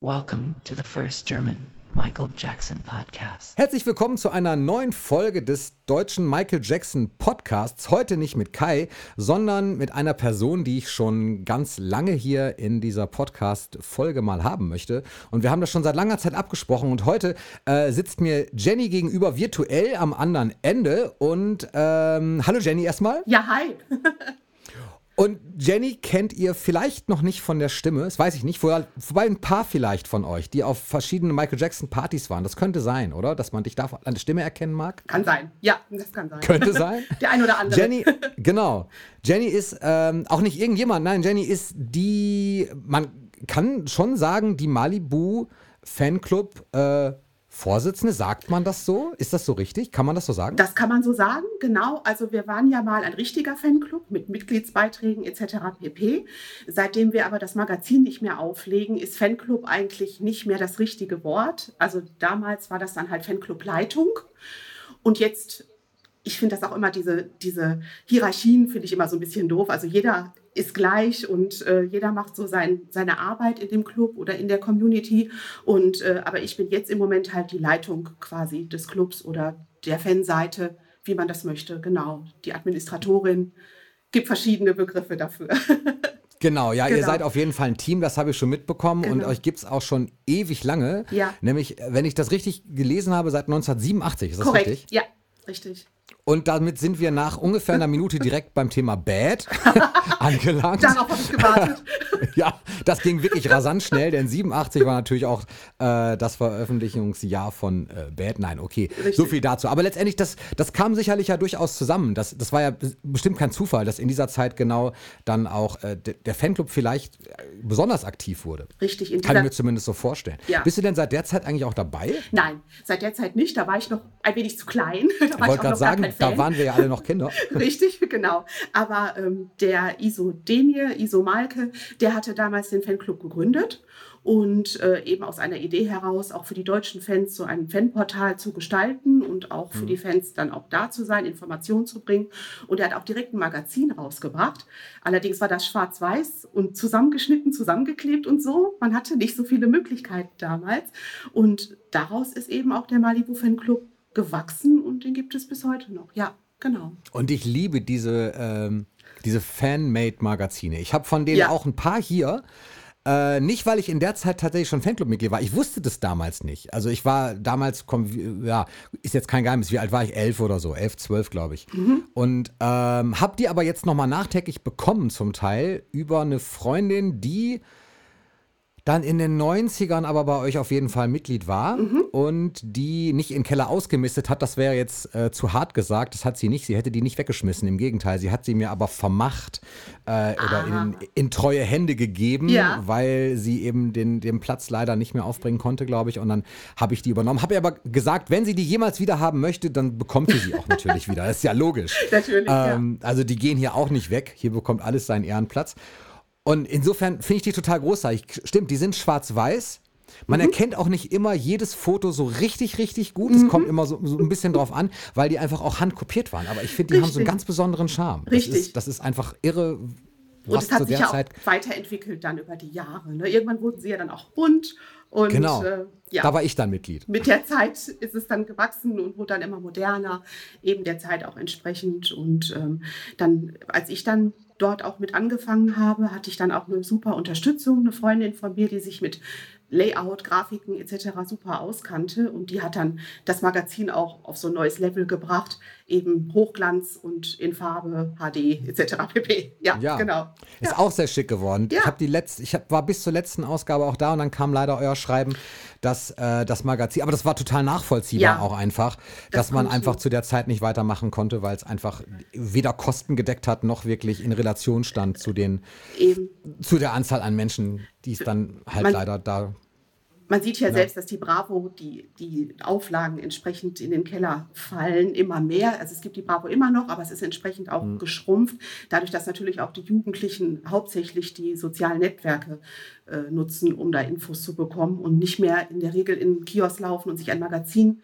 Welcome to the first German Michael Jackson Podcast. Herzlich willkommen zu einer neuen Folge des deutschen Michael Jackson Podcasts. Heute nicht mit Kai, sondern mit einer Person, die ich schon ganz lange hier in dieser Podcast-Folge mal haben möchte. Und wir haben das schon seit langer Zeit abgesprochen. Und heute äh, sitzt mir Jenny gegenüber virtuell am anderen Ende. Und ähm, hallo Jenny erstmal. Ja, hi. Und Jenny kennt ihr vielleicht noch nicht von der Stimme, das weiß ich nicht, wobei ein paar vielleicht von euch, die auf verschiedenen Michael Jackson Partys waren. Das könnte sein, oder? Dass man dich da an der Stimme erkennen mag? Kann sein, ja, das kann sein. Könnte sein. der ein oder andere. Jenny, genau. Jenny ist ähm, auch nicht irgendjemand, nein, Jenny ist die, man kann schon sagen, die Malibu Fanclub äh, Vorsitzende, sagt man das so? Ist das so richtig? Kann man das so sagen? Das kann man so sagen, genau. Also wir waren ja mal ein richtiger Fanclub mit Mitgliedsbeiträgen etc. pp. Seitdem wir aber das Magazin nicht mehr auflegen, ist Fanclub eigentlich nicht mehr das richtige Wort. Also damals war das dann halt Fanclub Leitung. Und jetzt ich finde das auch immer, diese, diese Hierarchien finde ich immer so ein bisschen doof. Also jeder ist gleich und äh, jeder macht so sein, seine Arbeit in dem Club oder in der Community. Und äh, aber ich bin jetzt im Moment halt die Leitung quasi des Clubs oder der Fanseite, wie man das möchte. Genau, die Administratorin gibt verschiedene Begriffe dafür. Genau, ja, genau. ihr seid auf jeden Fall ein Team, das habe ich schon mitbekommen genau. und euch gibt es auch schon ewig lange. Ja. Nämlich, wenn ich das richtig gelesen habe, seit 1987, ist das Korrekt. richtig? Ja, richtig. Und damit sind wir nach ungefähr einer Minute direkt beim Thema Bad angelangt. Darauf habe ich gewartet. ja, das ging wirklich rasant schnell, denn 87 war natürlich auch äh, das Veröffentlichungsjahr von äh, Bad. Nein, okay, Richtig. so viel dazu. Aber letztendlich, das, das kam sicherlich ja durchaus zusammen. Das, das war ja bestimmt kein Zufall, dass in dieser Zeit genau dann auch äh, der Fanclub vielleicht äh, besonders aktiv wurde. Richtig. In Kann ich mir zumindest so vorstellen. Ja. Bist du denn seit der Zeit eigentlich auch dabei? Nein, seit der Zeit nicht. Da war ich noch ein wenig zu klein. Da ich wollte gerade sagen, da waren wir ja alle noch Kinder. Richtig, genau. Aber ähm, der Iso Demir, Iso Malke, der hatte damals den Fanclub gegründet und äh, eben aus einer Idee heraus auch für die deutschen Fans so ein Fanportal zu gestalten und auch für mhm. die Fans dann auch da zu sein, Informationen zu bringen. Und er hat auch direkt ein Magazin rausgebracht. Allerdings war das schwarz-weiß und zusammengeschnitten, zusammengeklebt und so. Man hatte nicht so viele Möglichkeiten damals. Und daraus ist eben auch der Malibu Fanclub gewachsen und den gibt es bis heute noch. Ja, genau. Und ich liebe diese, ähm, diese Fan-Made-Magazine. Ich habe von denen ja. auch ein paar hier. Äh, nicht, weil ich in der Zeit tatsächlich schon Fanclub-Mitglied war. Ich wusste das damals nicht. Also ich war damals, komm, ja, ist jetzt kein Geheimnis, wie alt war ich? Elf oder so, elf, zwölf, glaube ich. Mhm. Und ähm, habe die aber jetzt nochmal nachträglich bekommen zum Teil über eine Freundin, die dann in den 90ern aber bei euch auf jeden Fall Mitglied war mhm. und die nicht in Keller ausgemistet hat, das wäre jetzt äh, zu hart gesagt, das hat sie nicht, sie hätte die nicht weggeschmissen, im Gegenteil, sie hat sie mir aber vermacht äh, oder in, in, treue Hände gegeben, ja. weil sie eben den, den Platz leider nicht mehr aufbringen konnte, glaube ich, und dann habe ich die übernommen, habe ihr aber gesagt, wenn sie die jemals wieder haben möchte, dann bekommt sie sie auch natürlich wieder, das ist ja logisch. Natürlich, ähm, ja. Also die gehen hier auch nicht weg, hier bekommt alles seinen Ehrenplatz. Und insofern finde ich die total großartig. Stimmt, die sind schwarz-weiß. Man mhm. erkennt auch nicht immer jedes Foto so richtig, richtig gut. Es mhm. kommt immer so, so, ein bisschen drauf an, weil die einfach auch handkopiert waren. Aber ich finde, die richtig. haben so einen ganz besonderen Charme. Richtig. Das ist, das ist einfach irre. Was und es hat sich ja auch weiterentwickelt dann über die Jahre. Ne? Irgendwann wurden sie ja dann auch bunt. Und, genau. Äh, ja. Da war ich dann Mitglied. Mit der Zeit ist es dann gewachsen und wurde dann immer moderner, eben der Zeit auch entsprechend. Und ähm, dann, als ich dann dort auch mit angefangen habe, hatte ich dann auch eine super Unterstützung, eine Freundin von mir, die sich mit Layout, Grafiken etc. super auskannte und die hat dann das Magazin auch auf so ein neues Level gebracht, eben Hochglanz und in Farbe, HD etc. pp. Ja, ja. genau. Ist ja. auch sehr schick geworden. Ja. Ich habe die letzte, ich hab, war bis zur letzten Ausgabe auch da und dann kam leider euer Schreiben, dass äh, das Magazin, aber das war total nachvollziehbar auch einfach, das dass man einfach zu der Zeit nicht weitermachen konnte, weil es einfach weder Kosten gedeckt hat noch wirklich in Relation stand zu den Eben. zu der Anzahl an Menschen, die es dann halt man, leider da man sieht ja, ja, selbst, dass die Bravo, die, die Auflagen entsprechend in den Keller fallen, immer mehr. Also es gibt die Bravo immer noch, aber es ist entsprechend auch mhm. geschrumpft, dadurch, dass natürlich auch die Jugendlichen hauptsächlich die sozialen Netzwerke äh, nutzen, um da Infos zu bekommen und nicht mehr in der Regel in den Kiosk laufen und sich ein Magazin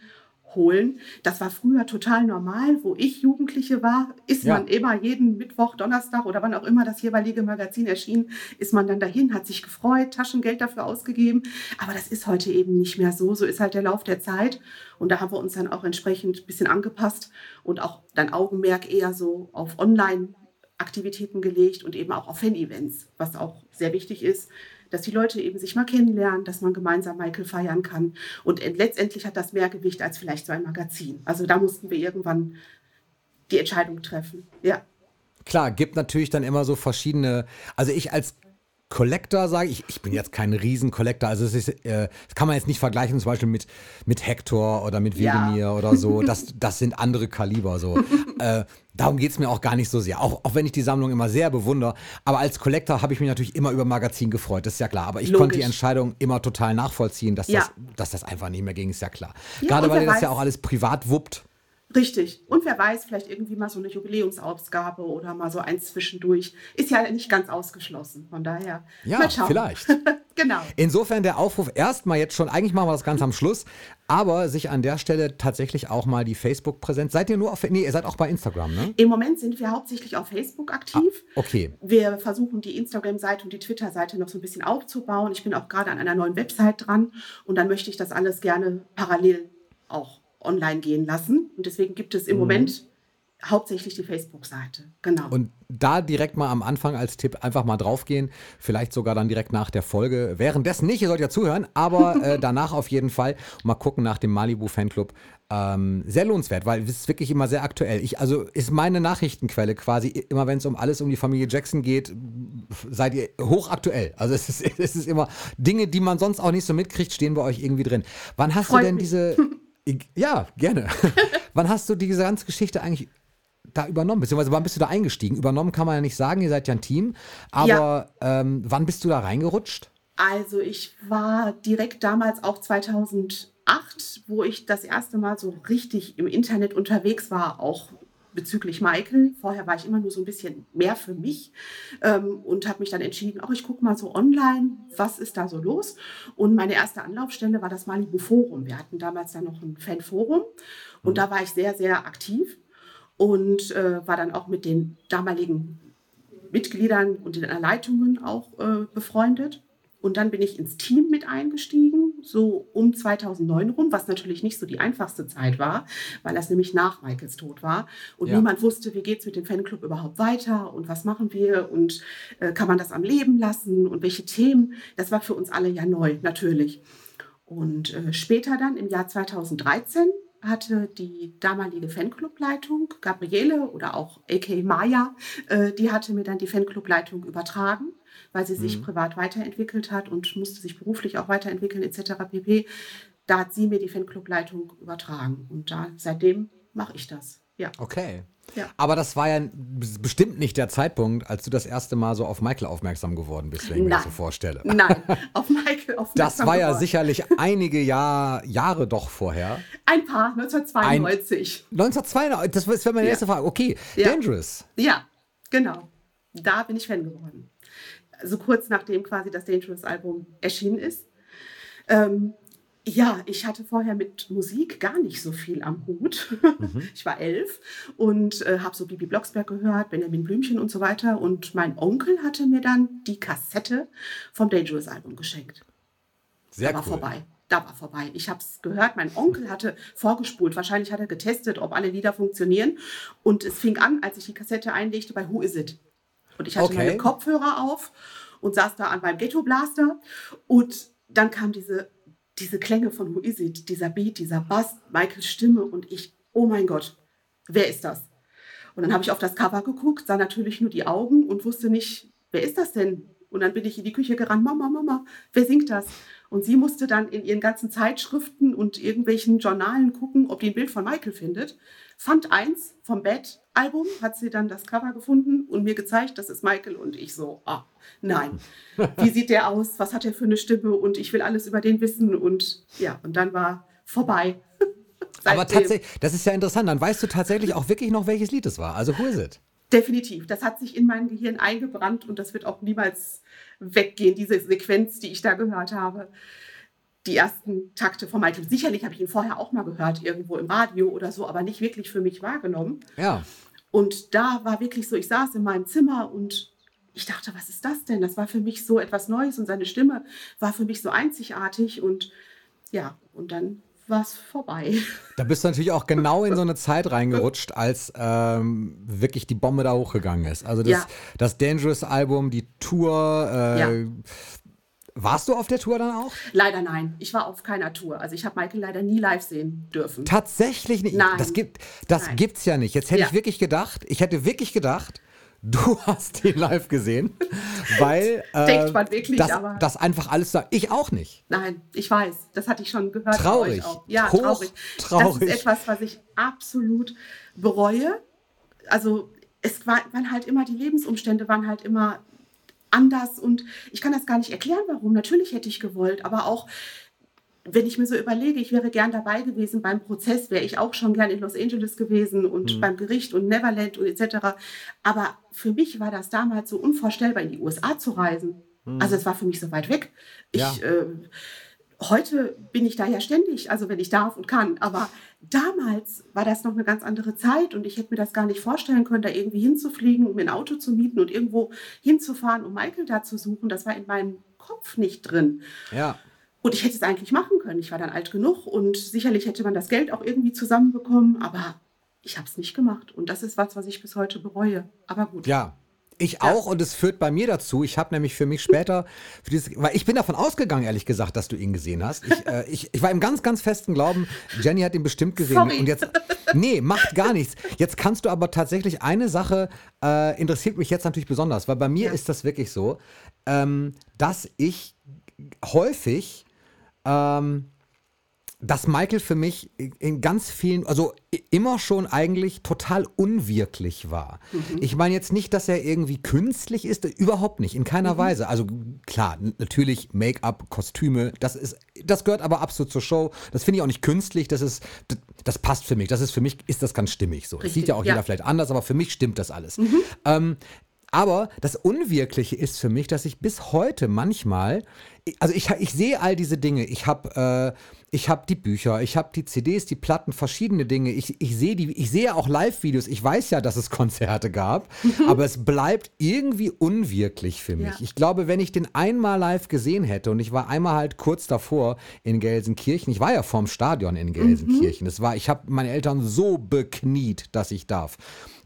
holen. Das war früher total normal. Wo ich Jugendliche war, ist ja. man immer jeden Mittwoch, Donnerstag oder wann auch immer das jeweilige Magazin erschien, ist man dann dahin, hat sich gefreut, Taschengeld dafür ausgegeben. Aber das ist heute eben nicht mehr so. So ist halt der Lauf der Zeit. Und da haben wir uns dann auch entsprechend ein bisschen angepasst und auch dann Augenmerk eher so auf Online Aktivitäten gelegt und eben auch auf Fan-Events, was auch sehr wichtig ist, dass die Leute eben sich mal kennenlernen, dass man gemeinsam Michael feiern kann. Und letztendlich hat das mehr Gewicht als vielleicht so ein Magazin. Also da mussten wir irgendwann die Entscheidung treffen. Ja. Klar, gibt natürlich dann immer so verschiedene, also ich als Collector sage ich, ich bin jetzt kein Riesen-Collector, also es ist, äh, das kann man jetzt nicht vergleichen zum Beispiel mit, mit Hector oder mit Wegemir ja. oder so, das, das sind andere Kaliber so. äh, darum geht es mir auch gar nicht so sehr, auch, auch wenn ich die Sammlung immer sehr bewundere, aber als Collector habe ich mich natürlich immer über Magazin gefreut, das ist ja klar, aber ich Logisch. konnte die Entscheidung immer total nachvollziehen, dass, ja. das, dass das einfach nicht mehr ging, ist ja klar. Ja, Gerade weil ihr das ja auch alles privat wuppt. Richtig. Und wer weiß, vielleicht irgendwie mal so eine Jubiläumsausgabe oder mal so eins zwischendurch. Ist ja nicht ganz ausgeschlossen. Von daher. Ja, mal schauen. vielleicht. genau. Insofern der Aufruf erstmal jetzt schon, eigentlich machen wir das ganz am Schluss, aber sich an der Stelle tatsächlich auch mal die Facebook-Präsenz. Seid ihr nur auf, nee, ihr seid auch bei Instagram, ne? Im Moment sind wir hauptsächlich auf Facebook aktiv. Ah, okay. Wir versuchen die Instagram-Seite und die Twitter-Seite noch so ein bisschen aufzubauen. Ich bin auch gerade an einer neuen Website dran und dann möchte ich das alles gerne parallel auch online gehen lassen. Und deswegen gibt es im mhm. Moment hauptsächlich die Facebook-Seite. Genau. Und da direkt mal am Anfang als Tipp einfach mal draufgehen, vielleicht sogar dann direkt nach der Folge. Währenddessen nicht, ihr sollt ja zuhören, aber äh, danach auf jeden Fall mal gucken nach dem Malibu Fanclub. Ähm, sehr lohnenswert, weil es ist wirklich immer sehr aktuell. Ich, also ist meine Nachrichtenquelle quasi immer, wenn es um alles um die Familie Jackson geht, seid ihr hochaktuell. Also es ist, es ist immer Dinge, die man sonst auch nicht so mitkriegt, stehen bei euch irgendwie drin. Wann hast Freut du denn mich. diese Ja, gerne. wann hast du diese ganze Geschichte eigentlich da übernommen? Beziehungsweise wann bist du da eingestiegen? Übernommen kann man ja nicht sagen, ihr seid ja ein Team. Aber ja. ähm, wann bist du da reingerutscht? Also ich war direkt damals auch 2008, wo ich das erste Mal so richtig im Internet unterwegs war, auch bezüglich Michael. Vorher war ich immer nur so ein bisschen mehr für mich ähm, und habe mich dann entschieden, auch ich gucke mal so online, was ist da so los. Und meine erste Anlaufstelle war das Malibu Forum. Wir hatten damals dann noch ein Fanforum und mhm. da war ich sehr, sehr aktiv und äh, war dann auch mit den damaligen Mitgliedern und den Erleitungen auch äh, befreundet. Und dann bin ich ins Team mit eingestiegen, so um 2009 rum, was natürlich nicht so die einfachste Zeit war, weil das nämlich nach Michaels Tod war. Und ja. niemand wusste, wie geht es mit dem Fanclub überhaupt weiter und was machen wir und äh, kann man das am Leben lassen und welche Themen. Das war für uns alle ja neu, natürlich. Und äh, später dann, im Jahr 2013, hatte die damalige Fanclubleitung, Gabriele oder auch A.K. Maya, äh, die hatte mir dann die Fanclubleitung übertragen weil sie sich mhm. privat weiterentwickelt hat und musste sich beruflich auch weiterentwickeln etc. pp. Da hat sie mir die Fanclubleitung übertragen und da seitdem mache ich das. Ja. Okay. Ja. Aber das war ja bestimmt nicht der Zeitpunkt, als du das erste Mal so auf Michael aufmerksam geworden bist, wenn ich mir das so vorstelle. Nein, auf Michael aufmerksam Das war ja geworden. sicherlich einige Jahr, Jahre doch vorher. Ein paar, 1992. Ein, 1992, das wäre meine ja. erste Frage. Okay, ja. Dangerous. Ja, genau. Da bin ich Fan geworden so kurz nachdem quasi das Dangerous-Album erschienen ist. Ähm, ja, ich hatte vorher mit Musik gar nicht so viel am Hut. Mhm. Ich war elf und äh, habe so Bibi Blocksberg gehört, Benjamin Blümchen und so weiter. Und mein Onkel hatte mir dann die Kassette vom Dangerous-Album geschenkt. Sehr da war cool. vorbei. Da war vorbei. Ich habe es gehört. Mein Onkel hatte vorgespult. Wahrscheinlich hat er getestet, ob alle Lieder funktionieren. Und es fing an, als ich die Kassette einlegte, bei Who Is It? Und ich hatte okay. meine Kopfhörer auf und saß da an meinem Ghetto Blaster. Und dann kam diese, diese Klänge von Who Is It, dieser Beat, dieser Bass, Michaels Stimme und ich, oh mein Gott, wer ist das? Und dann habe ich auf das Cover geguckt, sah natürlich nur die Augen und wusste nicht, wer ist das denn? Und dann bin ich in die Küche gerannt, Mama, Mama, wer singt das? Und sie musste dann in ihren ganzen Zeitschriften und irgendwelchen Journalen gucken, ob die ein Bild von Michael findet. Fand eins vom Bad-Album, hat sie dann das Cover gefunden und mir gezeigt, das ist Michael. Und ich so, ah, nein. Wie sieht der aus? Was hat er für eine Stimme? Und ich will alles über den wissen. Und ja, und dann war vorbei. Aber tatsächlich, das ist ja interessant. Dann weißt du tatsächlich auch wirklich noch, welches Lied es war. Also, who is it? Definitiv. Das hat sich in mein Gehirn eingebrannt und das wird auch niemals weggehen, diese Sequenz, die ich da gehört habe. Die ersten Takte von Michael. Sicherlich habe ich ihn vorher auch mal gehört, irgendwo im Radio oder so, aber nicht wirklich für mich wahrgenommen. Ja. Und da war wirklich so, ich saß in meinem Zimmer und ich dachte, was ist das denn? Das war für mich so etwas Neues und seine Stimme war für mich so einzigartig und ja, und dann war es vorbei. Da bist du natürlich auch genau in so eine Zeit reingerutscht, als ähm, wirklich die Bombe da hochgegangen ist. Also das, ja. das Dangerous-Album, die Tour. Äh, ja. Warst du auf der Tour dann auch? Leider nein. Ich war auf keiner Tour. Also ich habe Michael leider nie live sehen dürfen. Tatsächlich nicht? Nein. Das gibt das gibt's ja nicht. Jetzt hätte ja. ich wirklich gedacht, ich hätte wirklich gedacht, du hast ihn live gesehen, weil äh, Denkt man wirklich, das, aber das einfach alles da. Ich auch nicht. Nein, ich weiß. Das hatte ich schon gehört. Traurig. Ja, Hoch, traurig. traurig. Das ist etwas, was ich absolut bereue. Also es war, waren halt immer die Lebensumstände waren halt immer anders und ich kann das gar nicht erklären, warum. Natürlich hätte ich gewollt, aber auch wenn ich mir so überlege, ich wäre gern dabei gewesen beim Prozess, wäre ich auch schon gern in Los Angeles gewesen und mhm. beim Gericht und Neverland und etc. Aber für mich war das damals so unvorstellbar, in die USA zu reisen. Mhm. Also es war für mich so weit weg. Ja. Ich, äh, heute bin ich da ja ständig, also wenn ich darf und kann. Aber damals war das noch eine ganz andere Zeit und ich hätte mir das gar nicht vorstellen können, da irgendwie hinzufliegen, um ein Auto zu mieten und irgendwo hinzufahren, um Michael da zu suchen. Das war in meinem Kopf nicht drin. Ja. Und ich hätte es eigentlich machen können. Ich war dann alt genug und sicherlich hätte man das Geld auch irgendwie zusammenbekommen, aber ich habe es nicht gemacht. Und das ist was, was ich bis heute bereue. Aber gut. Ja, ich ja. auch und es führt bei mir dazu. Ich habe nämlich für mich später, für dieses, weil ich bin davon ausgegangen, ehrlich gesagt, dass du ihn gesehen hast. Ich, äh, ich, ich war im ganz, ganz festen Glauben, Jenny hat ihn bestimmt gesehen. Sorry. Und jetzt, nee, macht gar nichts. Jetzt kannst du aber tatsächlich eine Sache, äh, interessiert mich jetzt natürlich besonders, weil bei mir ja. ist das wirklich so, ähm, dass ich häufig ähm, dass Michael für mich in ganz vielen, also immer schon eigentlich total unwirklich war. Mhm. Ich meine jetzt nicht, dass er irgendwie künstlich ist, überhaupt nicht, in keiner mhm. Weise. Also klar, natürlich Make-up, Kostüme, das ist, das gehört aber absolut zur Show. Das finde ich auch nicht künstlich, das ist, das, das, passt für mich. Das ist für mich, ist das ganz stimmig so. Richtig. Das sieht ja auch ja. jeder vielleicht anders, aber für mich stimmt das alles. Mhm. Ähm, aber das Unwirkliche ist für mich, dass ich bis heute manchmal, also ich, ich sehe all diese Dinge. Ich habe äh, hab die Bücher, ich habe die CDs, die Platten, verschiedene Dinge. Ich, ich sehe die, ich sehe auch Live-Videos. Ich weiß ja, dass es Konzerte gab, mhm. aber es bleibt irgendwie unwirklich für mich. Ja. Ich glaube, wenn ich den einmal live gesehen hätte und ich war einmal halt kurz davor in Gelsenkirchen, ich war ja vorm Stadion in Gelsenkirchen. Mhm. war, ich habe meine Eltern so bekniet, dass ich darf.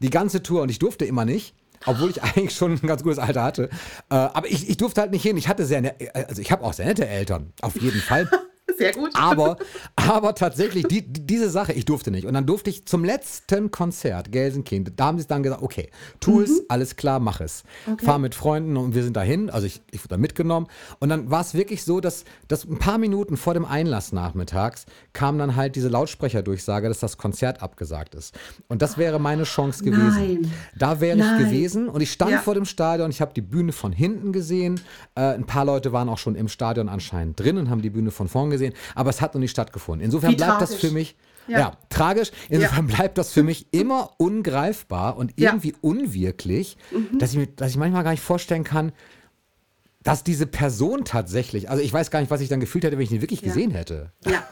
Die ganze Tour und ich durfte immer nicht obwohl ich eigentlich schon ein ganz gutes Alter hatte. Äh, aber ich, ich durfte halt nicht hin. Ich hatte sehr, ne also ich habe auch sehr nette Eltern, auf jeden Fall. Sehr gut. Aber, aber tatsächlich, die, diese Sache, ich durfte nicht. Und dann durfte ich zum letzten Konzert, Gelsenkirchen, da haben sie dann gesagt, okay, tu mhm. es, alles klar, mach es. Okay. Fahr mit Freunden und wir sind dahin. Also ich, ich wurde dann mitgenommen. Und dann war es wirklich so, dass, dass ein paar Minuten vor dem Einlass nachmittags kam dann halt diese Lautsprecherdurchsage, dass das Konzert abgesagt ist. Und das wäre meine Chance gewesen. Nein. Da wäre ich gewesen und ich stand ja. vor dem Stadion, ich habe die Bühne von hinten gesehen. Äh, ein paar Leute waren auch schon im Stadion anscheinend drin und haben die Bühne von vorn gesehen gesehen, aber es hat noch nicht stattgefunden. Insofern Wie bleibt tragisch. das für mich. Ja. ja. tragisch. Insofern ja. bleibt das für mich immer ungreifbar und irgendwie ja. unwirklich, mhm. dass, ich mir, dass ich manchmal gar nicht vorstellen kann, dass diese Person tatsächlich, also ich weiß gar nicht, was ich dann gefühlt hätte, wenn ich ihn wirklich gesehen hätte. Ja,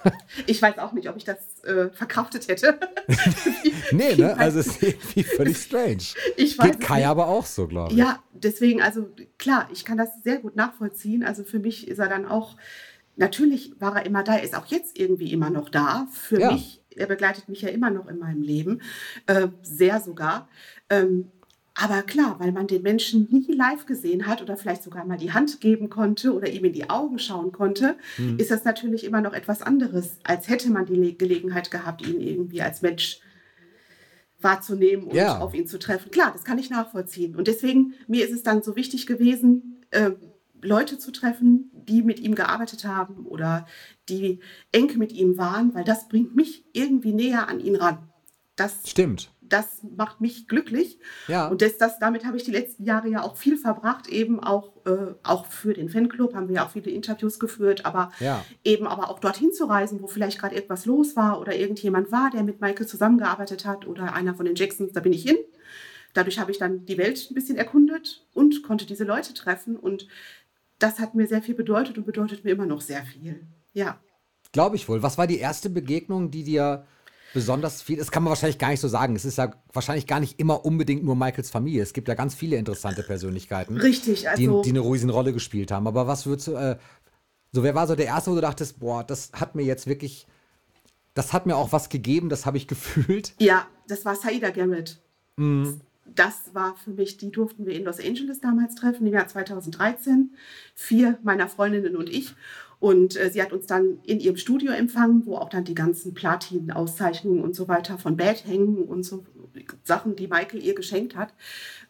ich weiß auch nicht, ob ich das äh, verkraftet hätte. nee, ne? Also es ist irgendwie völlig strange. Ich weiß Geht Kai nicht. aber auch so, glaube ich. Ja, deswegen, also klar, ich kann das sehr gut nachvollziehen. Also für mich ist er dann auch natürlich war er immer da, er ist auch jetzt irgendwie immer noch da. Für ja. mich, er begleitet mich ja immer noch in meinem Leben, äh, sehr sogar. Ähm, aber klar, weil man den Menschen nie live gesehen hat oder vielleicht sogar mal die Hand geben konnte oder ihm in die Augen schauen konnte, mhm. ist das natürlich immer noch etwas anderes, als hätte man die Gelegenheit gehabt, ihn irgendwie als Mensch wahrzunehmen und ja. auf ihn zu treffen. Klar, das kann ich nachvollziehen. Und deswegen, mir ist es dann so wichtig gewesen, äh, Leute zu treffen, die mit ihm gearbeitet haben oder die eng mit ihm waren, weil das bringt mich irgendwie näher an ihn ran. Das stimmt. Das macht mich glücklich. Ja. Und das, das, damit habe ich die letzten Jahre ja auch viel verbracht, eben auch, äh, auch für den Fanclub haben wir ja auch viele Interviews geführt, aber ja. eben aber auch dorthin zu reisen, wo vielleicht gerade etwas los war oder irgendjemand war, der mit Michael zusammengearbeitet hat oder einer von den Jacksons, da bin ich hin. Dadurch habe ich dann die Welt ein bisschen erkundet und konnte diese Leute treffen und das hat mir sehr viel bedeutet und bedeutet mir immer noch sehr viel. ja. Glaube ich wohl. Was war die erste Begegnung, die dir besonders viel, das kann man wahrscheinlich gar nicht so sagen. Es ist ja wahrscheinlich gar nicht immer unbedingt nur Michaels Familie. Es gibt ja ganz viele interessante Persönlichkeiten, Richtig, also die, die eine Riesenrolle gespielt haben. Aber was würdest du, äh, so wer war so der erste, wo du dachtest, boah, das hat mir jetzt wirklich, das hat mir auch was gegeben, das habe ich gefühlt. ja, das war Saida Garrett. Das war für mich, die durften wir in Los Angeles damals treffen, im Jahr 2013. Vier meiner Freundinnen und ich. Und äh, sie hat uns dann in ihrem Studio empfangen, wo auch dann die ganzen Platin-Auszeichnungen und so weiter von Bad hängen und so Sachen, die Michael ihr geschenkt hat.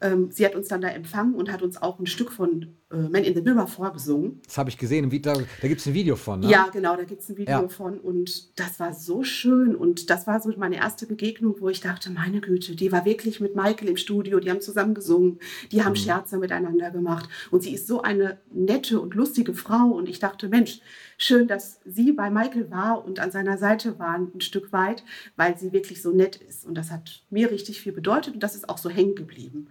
Ähm, sie hat uns dann da empfangen und hat uns auch ein Stück von äh, Man in the Mirror vorgesungen. Das habe ich gesehen. Da, da gibt es ein Video von. Ne? Ja, genau, da gibt es ein Video Ja. von und das war so schön und das war so meine erste Begegnung, wo ich dachte, meine Güte, die war wirklich mit Michael im Studio, die haben zusammen gesungen, die Mhm. haben Scherze miteinander gemacht und sie ist so eine nette und lustige Frau und ich dachte, Mensch, schön, dass sie bei Michael war und an seiner Seite war ein Stück weit, weil sie wirklich so nett ist und das hat mir richtig viel bedeutet und das ist auch so hängen geblieben,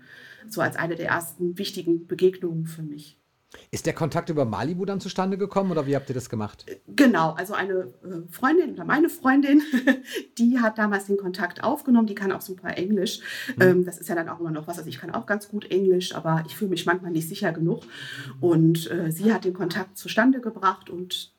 so als eine der ersten wichtigen Begegnungen für mich. Ist der Kontakt über Malibu dann zustande gekommen oder wie habt ihr das gemacht? Genau, also eine äh, Freundin oder meine Freundin, die hat damals den Kontakt aufgenommen, die kann auch super Englisch. Ähm, das ist ja dann auch immer noch was, also ich kann auch ganz gut Englisch, aber ich fühle mich manchmal nicht sicher genug. Und äh, sie hat den Kontakt zustande gebracht und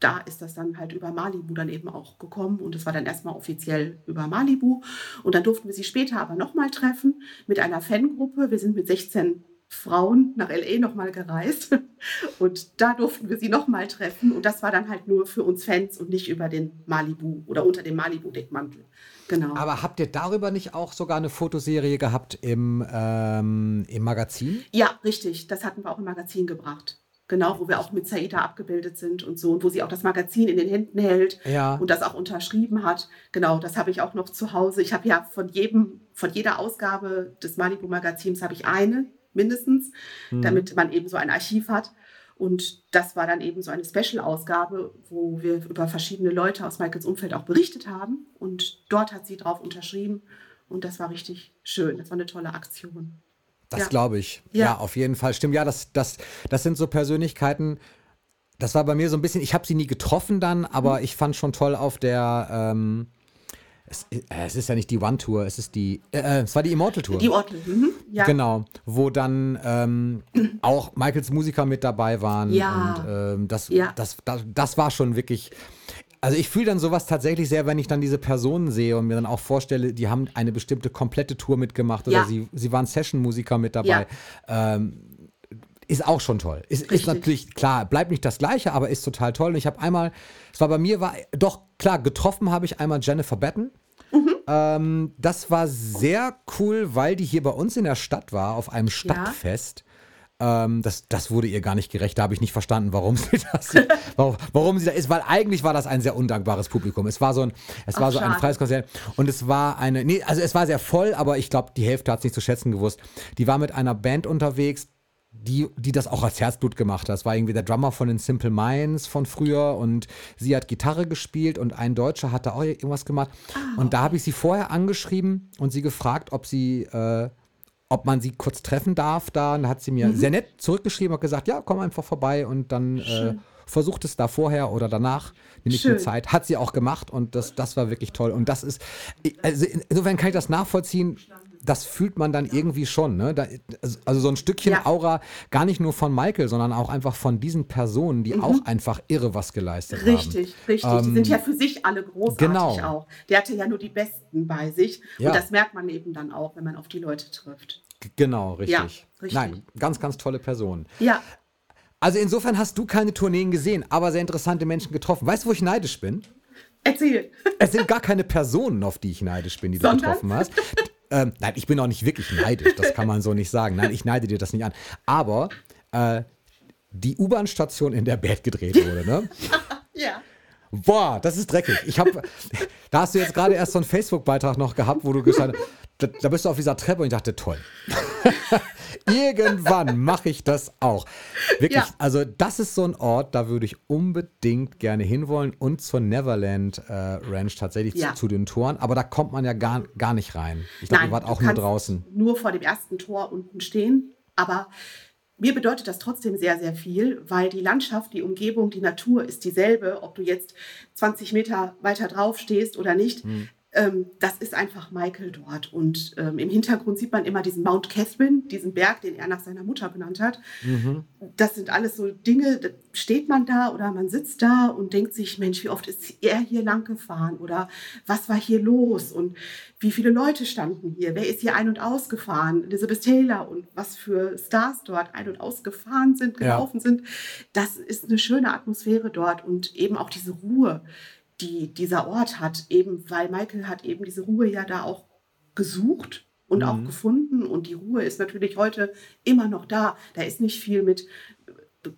da ist das dann halt über Malibu dann eben auch gekommen und es war dann erstmal offiziell über Malibu und dann durften wir sie später aber nochmal treffen mit einer Fangruppe. Wir sind mit 16 Frauen nach LA nochmal gereist und da durften wir sie nochmal treffen und das war dann halt nur für uns Fans und nicht über den Malibu oder unter dem Malibu-Deckmantel. Genau. Aber habt ihr darüber nicht auch sogar eine Fotoserie gehabt im, ähm, im Magazin? Ja, richtig. Das hatten wir auch im Magazin gebracht. Genau, wo wir auch mit Saida abgebildet sind und so und wo sie auch das Magazin in den Händen hält Ja. und das auch unterschrieben hat. Genau, das habe ich auch noch zu Hause. Ich habe ja von jedem, von jeder Ausgabe des Malibu Magazins habe ich eine mindestens, damit man eben so ein Archiv hat. Und das war dann eben so eine Special-Ausgabe, wo wir über verschiedene Leute aus Michaels Umfeld auch berichtet haben. Und dort hat sie drauf unterschrieben. Und das war richtig schön. Das war eine tolle Aktion. Das Ja. glaube ich. Ja. Ja. auf jeden Fall. Stimmt, ja, das, das, das sind so Persönlichkeiten. Das war bei mir so ein bisschen, ich habe sie nie getroffen dann, Mhm. aber ich fand schon toll auf der, ähm, es, äh, es ist ja nicht die One-Tour, es ist die, äh, äh, es war die Immortal-Tour. Die Ortel. Mhm. Ja. Genau, wo dann ähm, auch Michaels Musiker mit dabei waren. Ja. Und ähm, das, Ja. das, das, das war schon wirklich. Also ich fühle dann sowas tatsächlich sehr, wenn ich dann diese Personen sehe und mir dann auch vorstelle, die haben eine bestimmte komplette Tour mitgemacht oder Ja. sie, sie waren Session-Musiker mit dabei. Ähm, ist auch schon toll. Ist, ist natürlich klar, bleibt nicht das Gleiche, aber ist total toll. Und ich habe einmal, es war bei mir, war doch klar, getroffen habe ich einmal Jennifer Batten. Ähm, das war sehr cool, weil die hier bei uns in der Stadt war, auf einem Stadtfest. Ähm, das, das wurde ihr gar nicht gerecht. Da habe ich nicht verstanden, warum sie das, warum, warum sie da ist, weil eigentlich war das ein sehr undankbares Publikum. Es war so ein, es war Ach, so ein freies Konzert und es war eine, nee, also es war sehr voll, aber ich glaube, die Hälfte hat es nicht zu schätzen gewusst. Die war mit einer Band unterwegs, die, die das auch als Herzblut gemacht hat. Das war irgendwie der Drummer von den Simple Minds von früher und sie hat Gitarre gespielt und ein Deutscher hat da auch irgendwas gemacht. Und da habe ich sie vorher angeschrieben und sie gefragt, ob sie, äh, ob man sie kurz treffen darf da. Und hat sie mir sehr nett zurückgeschrieben und gesagt, ja, komm einfach vorbei und dann äh, versucht es da vorher oder danach. Nimm ich mir Schön. Zeit. Hat sie auch gemacht und das, das war wirklich toll. Und das ist, also insofern kann ich das nachvollziehen. Das fühlt man dann irgendwie schon, ne? Da, also so ein Stückchen Ja. Aura, gar nicht nur von Michael, sondern auch einfach von diesen Personen, die auch einfach irre was geleistet haben. Mhm. Richtig, richtig. die sind ja für sich alle großartig genau. auch. Der hatte ja nur die Besten bei sich. Ja. Und das merkt man eben dann auch, wenn man auf die Leute trifft. G- Genau, richtig. Ja, richtig. Nein, ganz, ganz tolle Personen. Ja, Also insofern hast du keine Tourneen gesehen, aber sehr interessante Menschen getroffen. Weißt du, wo ich neidisch bin? erzähl. Es sind gar keine Personen, auf die ich neidisch bin, die du Sondern? getroffen hast. Ähm, nein, ich bin auch nicht wirklich neidisch, das kann man so nicht sagen. Nein, ich neide dir das nicht an. Aber äh, die U-Bahn-Station, in der Bad gedreht wurde, ne? Ja. Boah, das ist dreckig. Ich hab, da hast du jetzt gerade erst so einen Facebook-Beitrag noch gehabt, wo du gesagt hast, da, da bist du auf dieser Treppe und ich dachte, toll. Irgendwann mache ich das auch. Wirklich, Ja. also das ist so ein Ort, da würde ich unbedingt gerne hinwollen und zur Neverland äh, Ranch tatsächlich Ja. zu, zu den Toren. Aber da kommt man ja gar, gar nicht rein. Ich glaube, ihr wart auch nur draußen. Nur vor dem ersten Tor unten stehen. Aber mir bedeutet das trotzdem sehr, sehr viel, weil die Landschaft, die Umgebung, die Natur ist dieselbe, ob du jetzt 20 Meter weiter drauf stehst oder nicht. Mhm ähm, das ist einfach Michael dort. Und ähm, im Hintergrund sieht man immer diesen Mount Catherine, diesen Berg, den er nach seiner Mutter benannt hat. Mhm. Das sind alles so Dinge, da steht man da oder man sitzt da und denkt sich, Mensch, wie oft ist er hier lang gefahren oder was war hier los und wie viele Leute standen hier, wer ist hier ein- und ausgefahren, Elizabeth Taylor und was für Stars dort ein- und ausgefahren sind, gelaufen ja. sind. Das ist eine schöne Atmosphäre dort und eben auch diese Ruhe die dieser Ort hat, eben weil Michael hat eben diese Ruhe ja da auch gesucht und mhm. auch gefunden und die Ruhe ist natürlich heute immer noch da. Da ist nicht viel mit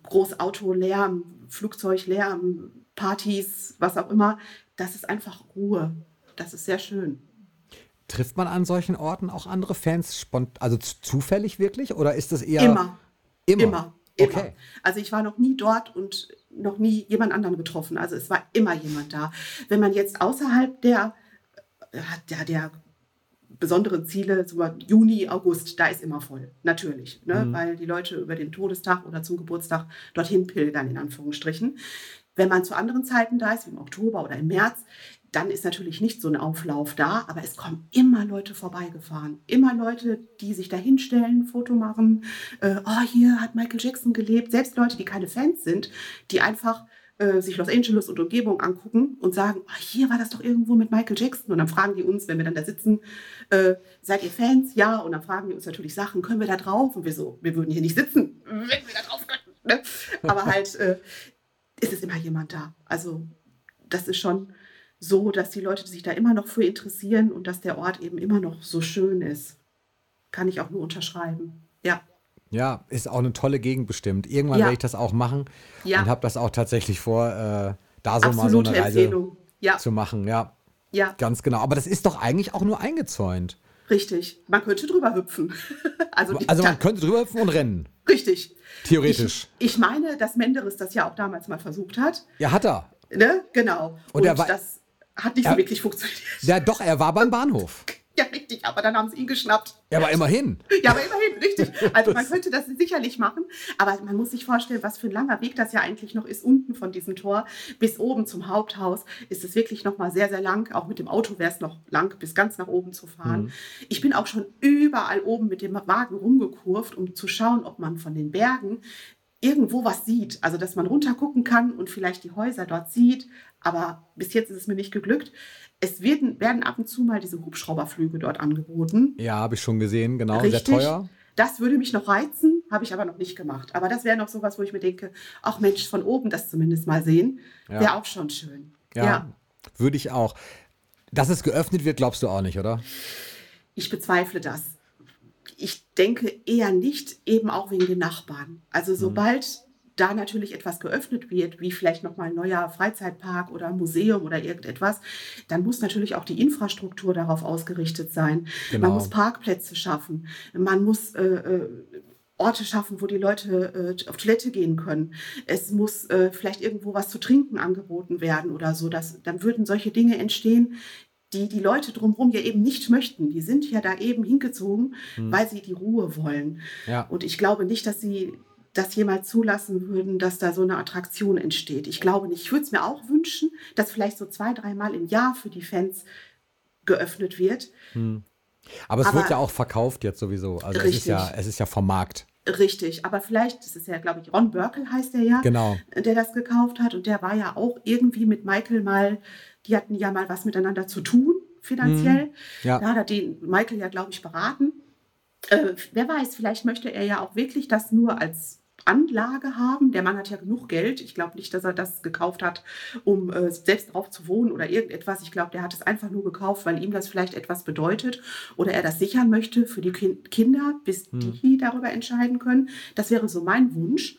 Großautolärm, Flugzeuglärm, Partys, was auch immer. Das ist einfach Ruhe. Das ist sehr schön. Trifft man an solchen Orten auch andere Fans, also zufällig wirklich? Oder ist das eher. Immer. Immer. Immer. Okay. Also ich war noch nie dort und noch nie jemand anderen getroffen. Also es war immer jemand da. Wenn man jetzt außerhalb der, äh, der, der besonderen Ziele, so Juni, August, da ist immer voll, natürlich, ne? Mhm. weil die Leute über den Todestag oder zum Geburtstag dorthin pilgern, in Anführungsstrichen. Wenn man zu anderen Zeiten da ist, wie im Oktober oder im März, dann ist natürlich nicht so ein Auflauf da, aber es kommen immer Leute vorbeigefahren. Immer Leute, die sich da hinstellen, Foto machen. Äh, oh, hier hat Michael Jackson gelebt. Selbst Leute, die keine Fans sind, die einfach äh, sich Los Angeles und Umgebung angucken und sagen, oh, hier war das doch irgendwo mit Michael Jackson. Und dann fragen die uns, wenn wir dann da sitzen, äh, seid ihr Fans? Ja. Und dann fragen die uns natürlich Sachen, können wir da drauf? Und wir so, wir würden hier nicht sitzen, wenn wir da drauf könnten. Ne? Aber halt äh, ist es immer jemand da. Also das ist schon so, dass die Leute sich da immer noch für interessieren und dass der Ort eben immer noch so schön ist. Kann ich auch nur unterschreiben. Ja. Ja, ist auch eine tolle Gegend bestimmt. Irgendwann ja. werde ich das auch machen ja. und habe das auch tatsächlich vor, äh, da so Absolute mal so eine Reise ja. zu machen. Ja. ja, ganz genau. Aber das ist doch eigentlich auch nur eingezäunt. Richtig. Man könnte drüber hüpfen. also, also man könnte drüber hüpfen und rennen. Richtig. Theoretisch. Ich, ich meine, dass Menderes das ja auch damals mal versucht hat. Ja, hat er. Ne? Genau. Und, und er war, das hat nicht so wirklich funktioniert. Ja, doch, er war beim Bahnhof. Ja, richtig, aber dann haben sie ihn geschnappt. Ja, aber immerhin. Ja, aber immerhin, richtig. Also man könnte das sicherlich machen, aber man muss sich vorstellen, was für ein langer Weg das ja eigentlich noch ist, unten von diesem Tor bis oben zum Haupthaus. Ist es wirklich noch mal sehr, sehr lang. Auch mit dem Auto wäre es noch lang, bis ganz nach oben zu fahren. Mhm. Ich bin auch schon überall oben mit dem Wagen rumgekurvt, um zu schauen, ob man von den Bergen irgendwo was sieht. Also, dass man runtergucken kann und vielleicht die Häuser dort sieht. Aber bis jetzt ist es mir nicht geglückt. Es werden, werden ab und zu mal diese Hubschrauberflüge dort angeboten. Ja, habe ich schon gesehen, genau. Richtig. Sehr teuer. Das würde mich noch reizen, habe ich aber noch nicht gemacht. Aber das wäre noch sowas, wo ich mir denke, ach Mensch, von oben das zumindest mal sehen, ja. wäre auch schon schön. Ja, ja, würde ich auch. Dass es geöffnet wird, glaubst du auch nicht, oder? Ich bezweifle das ich denke eher nicht, eben auch wegen den Nachbarn. Also mhm. sobald mhm. da natürlich etwas geöffnet wird, wie vielleicht nochmal ein neuer Freizeitpark oder Museum oder irgendetwas, dann muss natürlich auch die Infrastruktur darauf ausgerichtet sein. Genau. Man muss Parkplätze schaffen, man muss äh, äh, Orte schaffen, wo die Leute äh, auf Toilette gehen können. Es muss äh, vielleicht irgendwo was zu trinken angeboten werden oder so. Dass, dann würden solche Dinge entstehen, die die Leute drumherum ja eben nicht möchten. Die sind ja da eben hingezogen, hm. weil sie die Ruhe wollen. Ja. Und ich glaube nicht, dass sie das jemals zulassen würden, dass da so eine Attraktion entsteht. Ich glaube nicht. Ich würde es mir auch wünschen, dass vielleicht so zwei, dreimal im Jahr für die Fans geöffnet wird. Hm. Aber es aber, wird ja auch verkauft jetzt sowieso. Also richtig. es ist ja, es ist ja vom Markt. Richtig, aber vielleicht, das ist ja, glaube ich, Ron Burkel heißt der ja, genau. der das gekauft hat und der war ja auch irgendwie mit Michael mal die hatten ja mal was miteinander zu tun, finanziell. Mhm. Ja. Da hat er den Michael ja, glaube ich, beraten. Äh, wer weiß, vielleicht möchte er ja auch wirklich das nur als Anlage haben. Der Mann hat ja genug Geld. Ich glaube nicht, dass er das gekauft hat, um äh, selbst drauf zu wohnen oder irgendetwas. Ich glaube, der hat es einfach nur gekauft, weil ihm das vielleicht etwas bedeutet oder er das sichern möchte für die kind Kinder, bis hm. die darüber entscheiden können. Das wäre so mein Wunsch.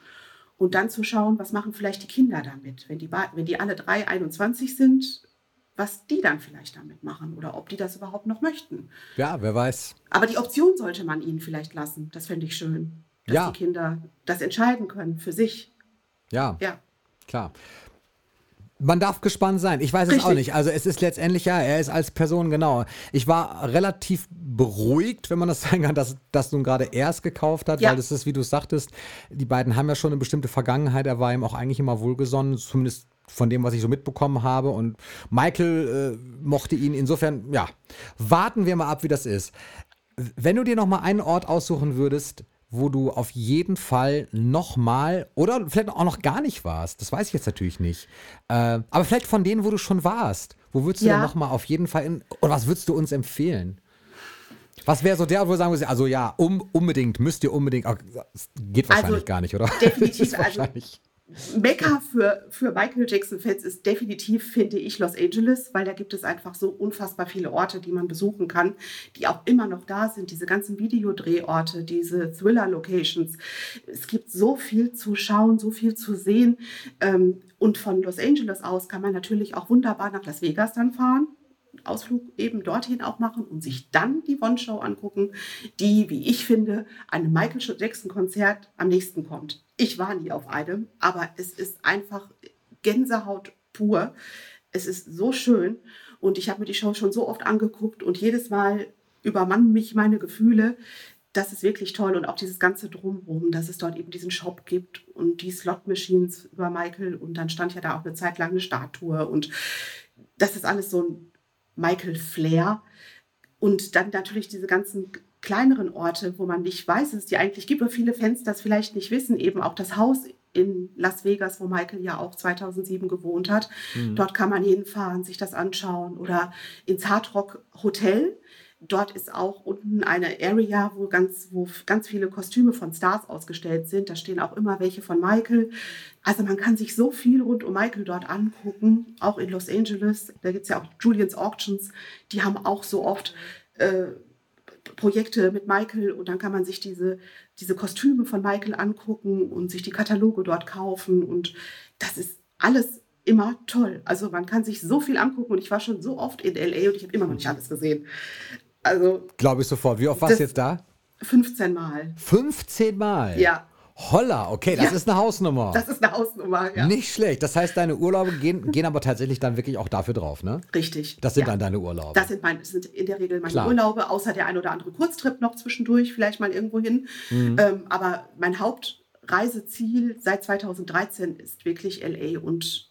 Und dann zu schauen, was machen vielleicht die Kinder damit. Wenn die, wenn die alle drei 21 sind, was die dann vielleicht damit machen oder ob die das überhaupt noch möchten. Ja, wer weiß. Aber die Option sollte man ihnen vielleicht lassen. Das fände ich schön. Dass ja. die Kinder das entscheiden können für sich. Ja. Ja. Klar. Man darf gespannt sein. Ich weiß Richtig. es auch nicht. Also es ist letztendlich ja, er ist als Person genau. Ich war relativ beruhigt, wenn man das sagen kann, dass, dass nun gerade er es gekauft hat, ja. weil das ist, wie du sagtest, die beiden haben ja schon eine bestimmte Vergangenheit. Er war ihm auch eigentlich immer wohlgesonnen, zumindest von dem, was ich so mitbekommen habe. Und Michael äh, mochte ihn. Insofern, ja, warten wir mal ab, wie das ist. Wenn du dir noch mal einen Ort aussuchen würdest, wo du auf jeden Fall nochmal oder vielleicht auch noch gar nicht warst. Das weiß ich jetzt natürlich nicht. Äh, aber vielleicht von denen, wo du schon warst. Wo würdest du ja. denn nochmal auf jeden Fall in, oder was würdest du uns empfehlen? Was wäre so der, wo du sagen also ja, um, unbedingt, müsst ihr unbedingt, geht wahrscheinlich also, gar nicht, oder? Definitiv. also, Mekka für, für Michael Jackson-Fans ist definitiv, finde ich, Los Angeles, weil da gibt es einfach so unfassbar viele Orte, die man besuchen kann, die auch immer noch da sind. Diese ganzen Videodrehorte, diese Thriller-Locations. Es gibt so viel zu schauen, so viel zu sehen. Ähm, und von Los Angeles aus kann man natürlich auch wunderbar nach Las Vegas dann fahren. Ausflug eben dorthin auch machen und sich dann die One-Show angucken, die, wie ich finde, einem Michael Jackson-Konzert am nächsten kommt. Ich war nie auf einem, aber es ist einfach Gänsehaut pur. Es ist so schön und ich habe mir die Show schon so oft angeguckt und jedes Mal übermannen mich meine Gefühle. Das ist wirklich toll und auch dieses ganze Drumherum, dass es dort eben diesen Shop gibt und die Slot-Machines über Michael und dann stand ja da auch eine Zeit lang eine Statue und das ist alles so ein Michael Flair und dann natürlich diese ganzen kleineren Orte, wo man nicht weiß, dass es die eigentlich gibt, wo viele Fans das vielleicht nicht wissen, eben auch das Haus in Las Vegas, wo Michael ja auch 2007 gewohnt hat. Mhm. Dort kann man hinfahren, sich das anschauen oder ins Hard Rock Hotel. Dort ist auch unten eine Area, wo ganz, wo ganz viele Kostüme von Stars ausgestellt sind. Da stehen auch immer welche von Michael. Also man kann sich so viel rund um Michael dort angucken, auch in Los Angeles. Da gibt es ja auch Julian's Auctions. Die haben auch so oft äh, Projekte mit Michael und dann kann man sich diese, diese Kostüme von Michael angucken und sich die Kataloge dort kaufen und das ist alles immer toll. Also man kann sich so viel angucken und ich war schon so oft in LA und ich habe immer noch nicht alles gesehen. Also glaube ich sofort. Wie oft warst du jetzt da? 15 Mal. 15 Mal? Ja. Holla, okay, das ja, ist eine Hausnummer. Das ist eine Hausnummer, ja. Nicht schlecht. Das heißt, deine Urlaube gehen, gehen aber tatsächlich dann wirklich auch dafür drauf, ne? Richtig. Das sind ja. dann deine Urlaube. Das sind, mein, das sind in der Regel meine Klar. Urlaube, außer der ein oder andere Kurztrip noch zwischendurch, vielleicht mal irgendwo hin. Mhm. Ähm, aber mein Hauptreiseziel seit 2013 ist wirklich LA und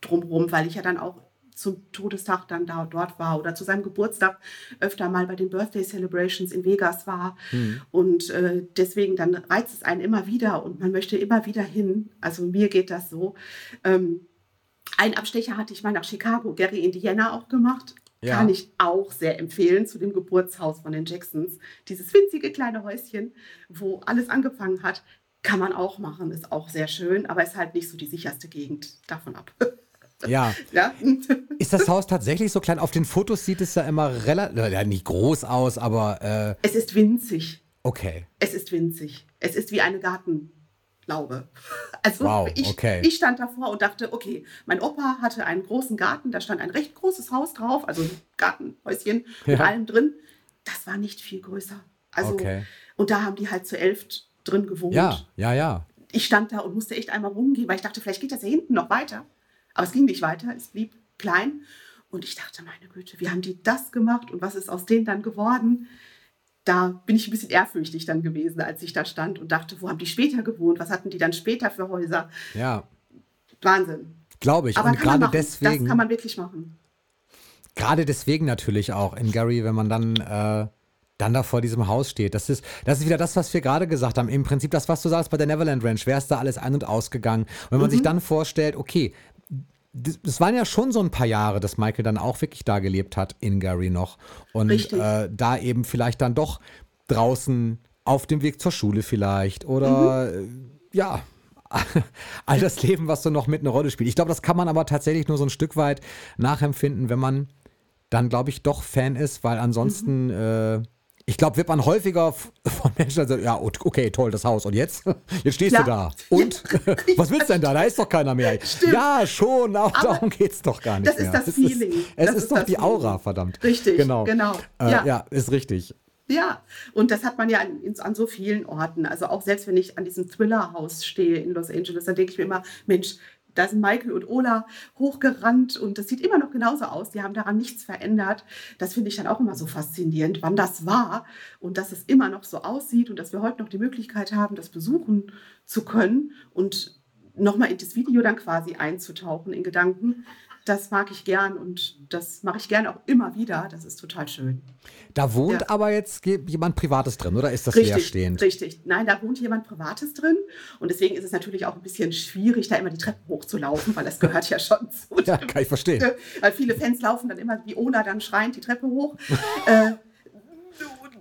drumherum, weil ich ja dann auch zum Todestag dann da dort war oder zu seinem Geburtstag öfter mal bei den Birthday Celebrations in Vegas war. Mhm. Und äh, deswegen dann reizt es einen immer wieder und man möchte immer wieder hin. Also mir geht das so. Ähm, einen Abstecher hatte ich mal nach Chicago, Gary, Indiana auch gemacht. Ja. Kann ich auch sehr empfehlen zu dem Geburtshaus von den Jacksons. Dieses winzige kleine Häuschen, wo alles angefangen hat, kann man auch machen, ist auch sehr schön, aber ist halt nicht so die sicherste Gegend davon ab. Ja. ja. Ist das Haus tatsächlich so klein? Auf den Fotos sieht es ja immer relativ, ja, nicht groß aus, aber. Äh es ist winzig. Okay. Es ist winzig. Es ist wie eine Gartenlaube. Also wow, ich, okay. ich stand davor und dachte, okay, mein Opa hatte einen großen Garten, da stand ein recht großes Haus drauf, also ein Gartenhäuschen mit ja. allem drin. Das war nicht viel größer. Also, okay. und da haben die halt zu elf drin gewohnt. Ja, ja, ja. Ich stand da und musste echt einmal rumgehen, weil ich dachte, vielleicht geht das ja hinten noch weiter. Aber es ging nicht weiter, es blieb klein. Und ich dachte, meine Güte, wie haben die das gemacht und was ist aus denen dann geworden? Da bin ich ein bisschen ehrfürchtig dann gewesen, als ich da stand und dachte, wo haben die später gewohnt? Was hatten die dann später für Häuser? Ja. Wahnsinn. Glaube ich. Aber und gerade deswegen. Das kann man wirklich machen. Gerade deswegen natürlich auch in Gary, wenn man dann. Äh dann da vor diesem Haus steht. Das ist, das ist wieder das, was wir gerade gesagt haben. Im Prinzip das, was du sagst bei der Neverland Ranch. Wer ist da alles ein- und ausgegangen? Und wenn man mhm. sich dann vorstellt, okay, das waren ja schon so ein paar Jahre, dass Michael dann auch wirklich da gelebt hat, in Gary noch. Und äh, da eben vielleicht dann doch draußen auf dem Weg zur Schule vielleicht oder mhm. äh, ja, all das Leben, was so noch mit eine Rolle spielt. Ich glaube, das kann man aber tatsächlich nur so ein Stück weit nachempfinden, wenn man dann, glaube ich, doch Fan ist, weil ansonsten mhm. äh, ich glaube, wird man häufiger von Menschen sagen, ja, okay, toll, das Haus. Und jetzt? Jetzt stehst Klar. du da. Und? Ja. Was willst du denn da? Da ist doch keiner mehr. Stimmt. Ja, schon, aber, aber darum geht es doch gar nicht das mehr. Ist das Feeling. Ist, es das ist, ist doch die Feeling. Aura, verdammt. Richtig, genau. genau. Äh, ja. ja, ist richtig. Ja, und das hat man ja an, an, so vielen Orten. Also auch selbst wenn ich an diesem Thriller-Haus stehe in Los Angeles, dann denke ich mir immer, Mensch, da sind Michael und Ola hochgerannt und das sieht immer noch genauso aus. Die haben daran nichts verändert. Das finde ich dann auch immer so faszinierend, wann das war und dass es immer noch so aussieht und dass wir heute noch die Möglichkeit haben, das besuchen zu können und nochmal in das Video dann quasi einzutauchen in Gedanken das mag ich gern und das mache ich gern auch immer wieder. Das ist total schön. Da wohnt ja. aber jetzt jemand Privates drin, oder ist das richtig, leerstehend? Richtig, nein, da wohnt jemand Privates drin und deswegen ist es natürlich auch ein bisschen schwierig, da immer die Treppen hochzulaufen, weil das gehört ja schon zu. ja, kann ich verstehen. Weil viele Fans laufen dann immer wie Ola dann schreiend die Treppe hoch. äh,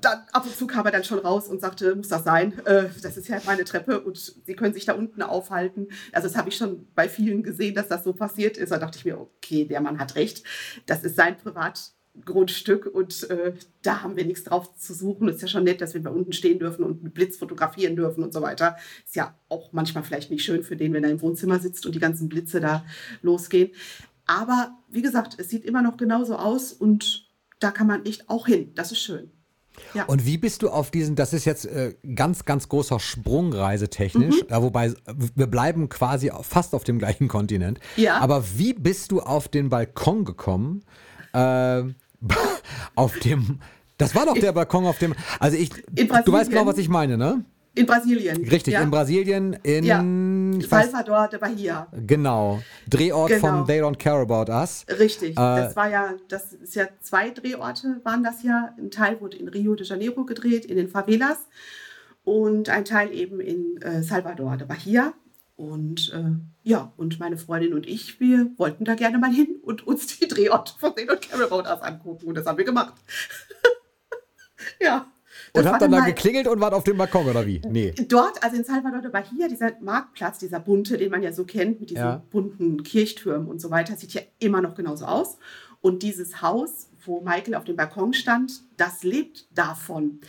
dann ab und zu kam er dann schon raus und sagte, muss das sein? Äh, das ist ja meine Treppe und Sie können sich da unten aufhalten. Also das habe ich schon bei vielen gesehen, dass das so passiert ist. Da dachte ich mir, okay, der Mann hat recht. Das ist sein Privatgrundstück und äh, da haben wir nichts drauf zu suchen. Ist ja schon nett, dass wir da unten stehen dürfen und mit Blitz fotografieren dürfen und so weiter. Ist ja auch manchmal vielleicht nicht schön für den, wenn er im Wohnzimmer sitzt und die ganzen Blitze da losgehen. Aber wie gesagt, es sieht immer noch genauso aus und da kann man echt auch hin. Das ist schön. Ja. Und wie bist du auf diesen, das ist jetzt äh, ganz, ganz großer Sprung reisetechnisch, mhm. äh, wobei wir bleiben quasi fast auf dem gleichen Kontinent. Ja. Aber wie bist du auf den Balkon gekommen? Äh, auf dem, das war doch der Balkon auf dem, also ich, du weißt genau, was ich meine, ne? In Brasilien. Richtig, ja. in Brasilien, in ja. Salvador de Bahia. Genau. Drehort genau. von They Don't Care About Us. Richtig. Äh, das war ja, das ist ja zwei Drehorte waren das ja. Ein Teil wurde in Rio de Janeiro gedreht, in den Favelas. Und ein Teil eben in äh, Salvador de Bahia. Und äh, ja, und meine Freundin und ich, wir wollten da gerne mal hin und uns die Drehorte von They Don't Care About Us angucken. Und das haben wir gemacht. ja. Und habt dann da geklingelt und wart auf dem Balkon oder wie? Nee. Dort, also in Salvador de Bahia, dieser Marktplatz, dieser bunte, den man ja so kennt, mit diesen ja. bunten Kirchtürmen und so weiter, sieht ja immer noch genauso aus. Und dieses Haus, wo Michael auf dem Balkon stand, das lebt davon.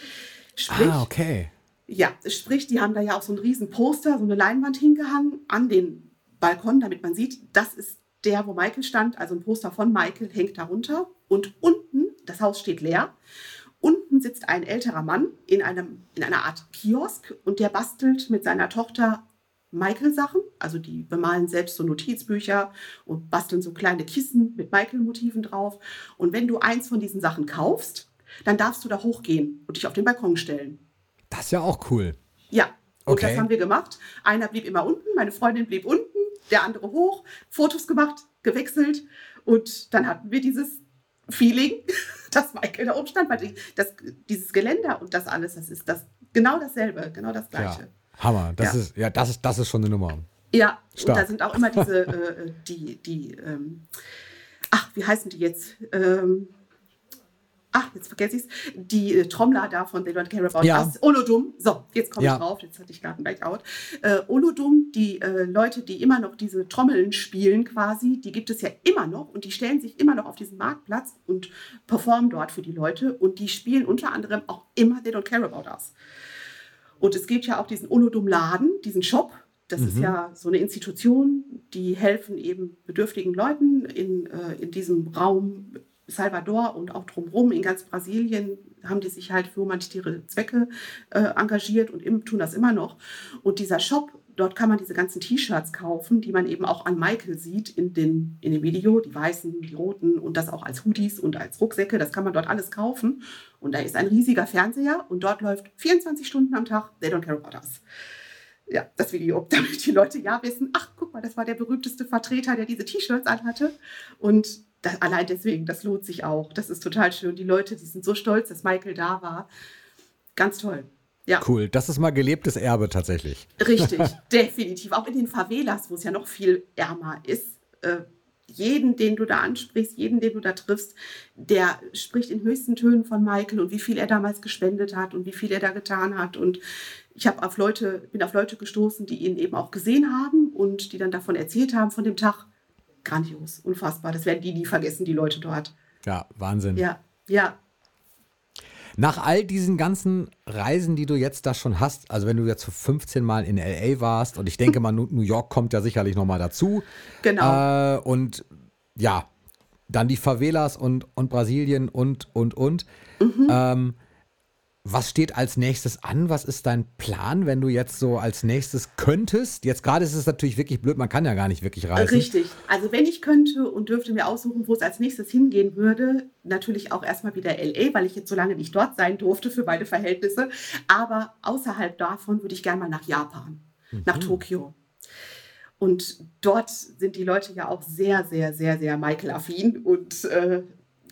Sprich, ah, okay. Ja, sprich, die haben da ja auch so ein riesen Poster, so eine Leinwand hingehangen an den Balkon, damit man sieht, das ist der, wo Michael stand. Also ein Poster von Michael hängt darunter. Und unten, das Haus steht leer. Unten sitzt ein älterer Mann in, einem, in einer Art Kiosk und der bastelt mit seiner Tochter Michael-Sachen. Also die bemalen selbst so Notizbücher und basteln so kleine Kissen mit Michael-Motiven drauf. Und wenn du eins von diesen Sachen kaufst, dann darfst du da hochgehen und dich auf den Balkon stellen. Das ist ja auch cool. Ja, und okay. das haben wir gemacht. Einer blieb immer unten, meine Freundin blieb unten, der andere hoch, Fotos gemacht, gewechselt und dann hatten wir dieses Feeling, dass Michael da oben stand, weil das, dieses Geländer und das alles, das ist das genau dasselbe, genau das gleiche. Ja, Hammer, das ja. ist ja das ist das ist schon eine Nummer. Ja, Stark. und da sind auch immer diese äh, die die ähm, ach wie heißen die jetzt ähm, ach, jetzt vergesse ich es, die äh, Trommler da von They Don't Care About ja. Us, Olodum, so, jetzt komme ja. ich drauf, jetzt hatte ich gerade ein Blackout. Äh, Olodum, die äh, Leute, die immer noch diese Trommeln spielen quasi, die gibt es ja immer noch und die stellen sich immer noch auf diesen Marktplatz und performen dort für die Leute und die spielen unter anderem auch immer They Don't Care About Us. Und es gibt ja auch diesen Olodum-Laden, diesen Shop, das mhm. ist ja so eine Institution, die helfen eben bedürftigen Leuten in, äh, in diesem Raum Salvador und auch drumherum in ganz Brasilien haben die sich halt für humanitäre Zwecke äh, engagiert und im, tun das immer noch. Und dieser Shop, dort kann man diese ganzen T-Shirts kaufen, die man eben auch an Michael sieht in, den, in dem Video, die weißen, die roten und das auch als Hoodies und als Rucksäcke, das kann man dort alles kaufen. Und da ist ein riesiger Fernseher und dort läuft 24 Stunden am Tag They Don't Care About Us ja, das Video, damit die Leute ja wissen, ach, guck mal, das war der berühmteste Vertreter, der diese T-Shirts anhatte. Und das, allein deswegen, das lohnt sich auch. Das ist total schön. Die Leute, die sind so stolz, dass Michael da war. Ganz toll. Ja. Cool, das ist mal gelebtes Erbe tatsächlich. Richtig, definitiv. Auch in den Favelas, wo es ja noch viel ärmer ist. Äh, jeden, den du da ansprichst, jeden, den du da triffst, der spricht in höchsten Tönen von Michael und wie viel er damals gespendet hat und wie viel er da getan hat. Und ich habe auf Leute, bin auf Leute gestoßen, die ihn eben auch gesehen haben und die dann davon erzählt haben von dem Tag grandios, unfassbar. Das werden die nie vergessen, die Leute dort. Ja, Wahnsinn. Ja, ja. Nach all diesen ganzen Reisen, die du jetzt da schon hast, also wenn du jetzt 15 Mal in LA warst und ich denke mal, New York kommt ja sicherlich nochmal dazu. Genau. Äh, und ja, dann die Favelas und, und Brasilien und, und, und. Mhm. Ähm, was steht als nächstes an? Was ist dein Plan, wenn du jetzt so als nächstes könntest? Jetzt gerade ist es natürlich wirklich blöd, man kann ja gar nicht wirklich reisen. Richtig. Also wenn ich könnte und dürfte mir aussuchen, wo es als nächstes hingehen würde, natürlich auch erstmal wieder LA, weil ich jetzt so lange nicht dort sein durfte für beide Verhältnisse. Aber außerhalb davon würde ich gerne mal nach Japan, mhm. nach Tokio. Und dort sind die Leute ja auch sehr, sehr, sehr, sehr Michael-affin. Und äh,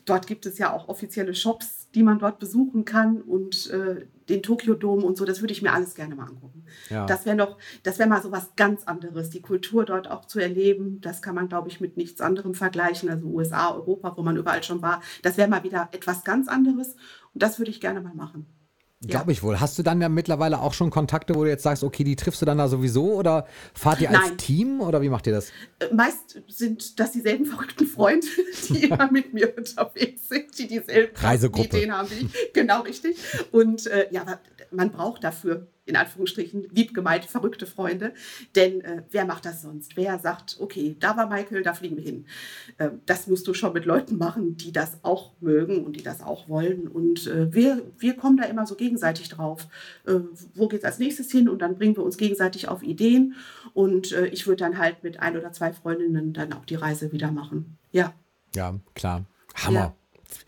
dort gibt es ja auch offizielle Shops die man dort besuchen kann und äh, den Tokio-Dom und so, das würde ich mir alles gerne mal angucken. Ja. Das wäre noch, das wäre mal so was ganz anderes, die Kultur dort auch zu erleben. Das kann man, glaube ich, mit nichts anderem vergleichen. Also USA, Europa, wo man überall schon war. Das wäre mal wieder etwas ganz anderes und das würde ich gerne mal machen. Glaube ich wohl. Hast du dann ja mittlerweile auch schon Kontakte, wo du jetzt sagst, okay, die triffst du dann da sowieso oder fahrt ihr als Nein. Team oder wie macht ihr das? Äh, meist sind das dieselben verrückten Freunde, die immer mit mir unterwegs sind, die dieselben Reisegruppe. Ideen haben wie ich. Genau, richtig. Und äh, ja, man braucht dafür in Anführungsstrichen lieb gemeint verrückte Freunde. Denn äh, wer macht das sonst? Wer sagt, okay, da war Michael, da fliegen wir hin? Äh, das musst du schon mit Leuten machen, die das auch mögen und die das auch wollen. Und äh, wir, wir kommen da immer so gegenseitig drauf. Äh, wo geht es als nächstes hin? Und dann bringen wir uns gegenseitig auf Ideen. Und äh, ich würde dann halt mit ein oder zwei Freundinnen dann auch die Reise wieder machen. Ja. Ja, klar. Hammer. Ja.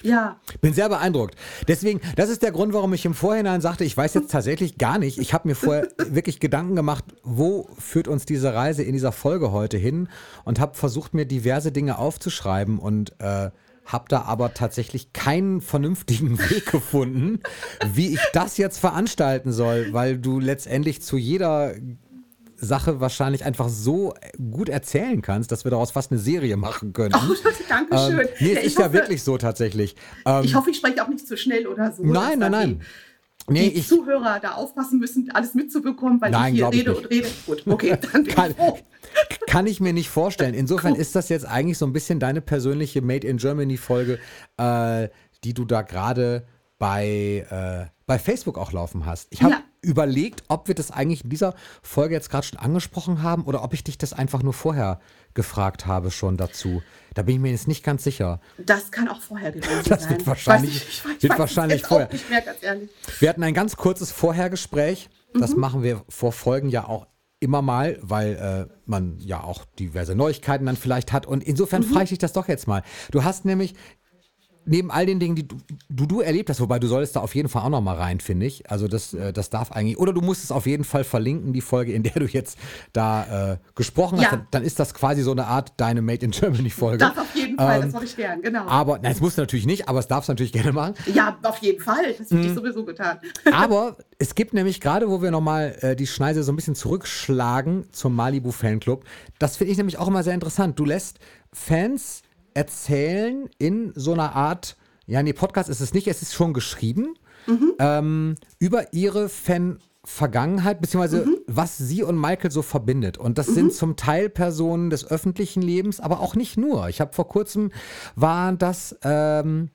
Ja. Bin sehr beeindruckt. Deswegen, das ist der Grund, warum ich im Vorhinein sagte, ich weiß jetzt tatsächlich gar nicht. Ich habe mir vorher wirklich Gedanken gemacht, wo führt uns diese Reise in dieser Folge heute hin und habe versucht, mir diverse Dinge aufzuschreiben und äh, habe da aber tatsächlich keinen vernünftigen Weg gefunden, wie ich das jetzt veranstalten soll, weil du letztendlich zu jeder Sache wahrscheinlich einfach so gut erzählen kannst, dass wir daraus fast eine Serie machen können. Oh, danke schön. Ähm, nee, es ja, ist hoffe, ja wirklich so tatsächlich. Ähm, ich hoffe, ich spreche auch nicht zu schnell oder so. Nein, nein, nein. Die, nee, die ich, Zuhörer da aufpassen müssen, alles mitzubekommen, weil nein, ich hier rede ich und rede. Gut, okay, dann kann, ich kann ich mir nicht vorstellen. Insofern cool. ist das jetzt eigentlich so ein bisschen deine persönliche Made in Germany Folge, äh, die du da gerade bei, äh, bei Facebook auch laufen hast. Ich habe ja überlegt, ob wir das eigentlich in dieser Folge jetzt gerade schon angesprochen haben oder ob ich dich das einfach nur vorher gefragt habe schon dazu. Da bin ich mir jetzt nicht ganz sicher. Das kann auch vorher gewesen sein. Das wird wahrscheinlich, ich, ich, ich wird wahrscheinlich vorher. Mehr, wir hatten ein ganz kurzes Vorhergespräch. Das mhm. machen wir vor Folgen ja auch immer mal, weil äh, man ja auch diverse Neuigkeiten dann vielleicht hat. Und insofern mhm. frage ich dich das doch jetzt mal. Du hast nämlich neben all den Dingen, die du, du, du, erlebt hast, wobei du solltest da auf jeden Fall auch noch mal rein, finde ich. Also das, äh, das darf eigentlich, oder du musst es auf jeden Fall verlinken, die Folge, in der du jetzt da äh, gesprochen ja. hast. Dann, dann, ist das quasi so eine Art deine Made in Germany Folge. Darf auf jeden Fall, ähm, das mache ich gern, genau. Aber, nein, das musst du natürlich nicht, aber es darfst du natürlich gerne machen. Ja, auf jeden Fall, das hätte ich mhm. sowieso getan. aber es gibt nämlich gerade, wo wir noch mal äh, die Schneise so ein bisschen zurückschlagen zum Malibu Fanclub, das finde ich nämlich auch immer sehr interessant. Du lässt Fans erzählen in so einer Art, ja, nee, Podcast ist es nicht, es ist schon geschrieben, mhm. ähm, über ihre Fan- Vergangenheit, beziehungsweise mhm. was sie und Michael so verbindet. Und das mhm. sind zum Teil Personen des öffentlichen Lebens, aber auch nicht nur. Ich habe vor kurzem waren das ähm,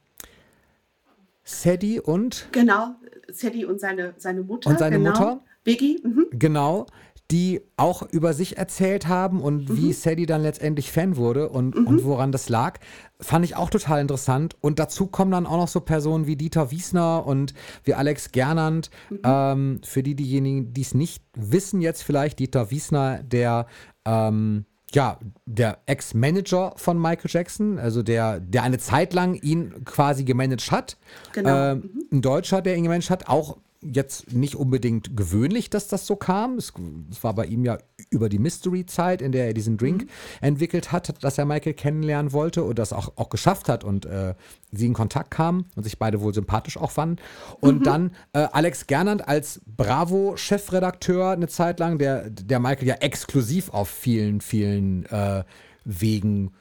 Sadie und. Genau, Sadie und seine, seine Mutter. Und seine genau. Mutter. Biggie. Mhm. Genau die auch über sich erzählt haben und mhm. wie Sadie dann letztendlich Fan wurde und, mhm. und woran das lag, fand ich auch total interessant. Und dazu kommen dann auch noch so Personen wie Dieter Wiesner und wie Alex Gernand. Mhm. Ähm, für die, diejenigen, die es nicht wissen jetzt vielleicht, Dieter Wiesner, der ähm, ja, der Ex-Manager von Michael Jackson, also der, der eine Zeit lang ihn quasi gemanagt hat. Genau. Äh, ein Deutscher, der ihn gemanagt hat, auch jetzt nicht unbedingt gewöhnlich, dass das so kam. Es, es war bei ihm ja über die Mystery-Zeit, in der er diesen Drink mhm. entwickelt hat, dass er Michael kennenlernen wollte und das auch, auch geschafft hat und äh, sie in Kontakt kamen und sich beide wohl sympathisch auch fanden. Und mhm. dann äh, Alex Gernand als Bravo-Chefredakteur eine Zeit lang, der, der Michael ja exklusiv auf vielen, vielen äh, Wegen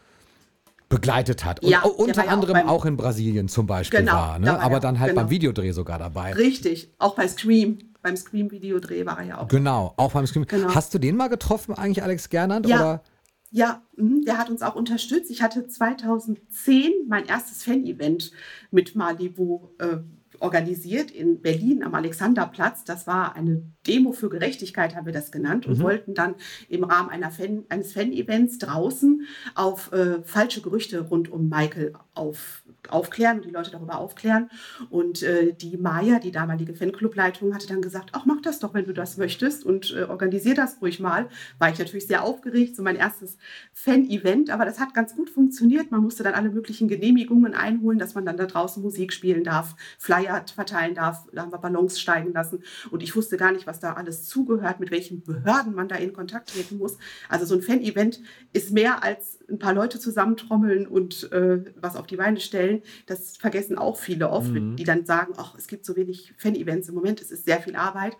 begleitet hat. Und ja, unter ja anderem auch, auch, in Brasilien zum Beispiel genau, war. Ne? Da war Aber dann halt genau. beim Videodreh sogar dabei. Richtig, auch bei Scream. Beim Scream-Videodreh war er ja auch. Genau, auch beim Scream. Genau. Hast du den mal getroffen, eigentlich Alex Gernand? Ja. Oder? Ja, mhm, der hat uns auch unterstützt. Ich hatte 2010 mein erstes Fan-Event mit Malibu äh, organisiert in Berlin am Alexanderplatz. Das war eine Demo für Gerechtigkeit, haben wir das genannt, und mhm. wollten dann im Rahmen Fan, eines Fan-Events draußen auf äh, falsche Gerüchte rund um Michael auf, aufklären und die Leute darüber aufklären. Und äh, die Maya, die damalige Fanclubleitung, hatte dann gesagt, ach, mach das doch, wenn du das möchtest und äh, organisier das ruhig mal. War ich natürlich sehr aufgeregt, so mein erstes Fan-Event, aber das hat ganz gut funktioniert. Man musste dann alle möglichen Genehmigungen einholen, dass man dann da draußen Musik spielen darf, Flyer verteilen darf, da haben wir Ballons steigen lassen und ich wusste gar nicht, was da alles zugehört, mit welchen Behörden man da in Kontakt treten muss. Also so ein Fan-Event ist mehr als ein paar Leute zusammentrommeln und äh, was auf die Beine stellen. Das vergessen auch viele oft, mhm. die dann sagen, ach, es gibt so wenig Fan-Events im Moment, es ist sehr viel Arbeit.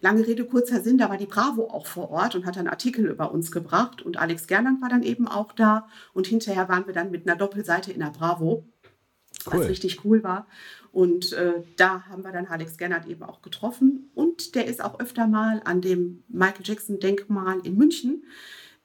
Lange Rede, kurzer Sinn, da war die Bravo auch vor Ort und hat einen Artikel über uns gebracht und Alex Gerland war dann eben auch da und hinterher waren wir dann mit einer Doppelseite in der Bravo, cool. was richtig cool war. Und äh, da haben wir dann Alex Gernert eben auch getroffen und der ist auch öfter mal an dem Michael Jackson Denkmal in München.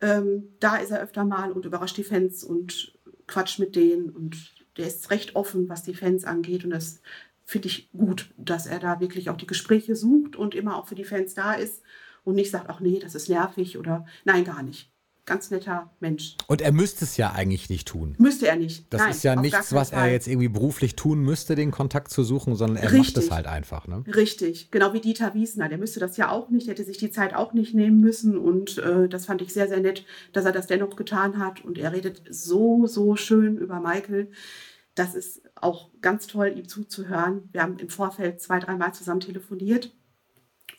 Ähm, da ist er öfter mal und überrascht die Fans und quatscht mit denen und der ist recht offen, was die Fans angeht und das finde ich gut, dass er da wirklich auch die Gespräche sucht und immer auch für die Fans da ist und nicht sagt, ach nee, das ist nervig oder nein, gar nicht. Ganz netter Mensch. Und er müsste es ja eigentlich nicht tun. Müsste er nicht. Das nein, ist ja nichts, was er jetzt irgendwie beruflich tun müsste, den Kontakt zu suchen, sondern er Richtig. macht es halt einfach. Ne? Richtig, genau wie Dieter Wiesner. Der müsste das ja auch nicht, der hätte sich die Zeit auch nicht nehmen müssen. Und äh, das fand ich sehr, sehr nett, dass er das dennoch getan hat. Und er redet so, so schön über Michael. Das ist auch ganz toll, ihm zuzuhören. Wir haben im Vorfeld zwei, dreimal zusammen telefoniert.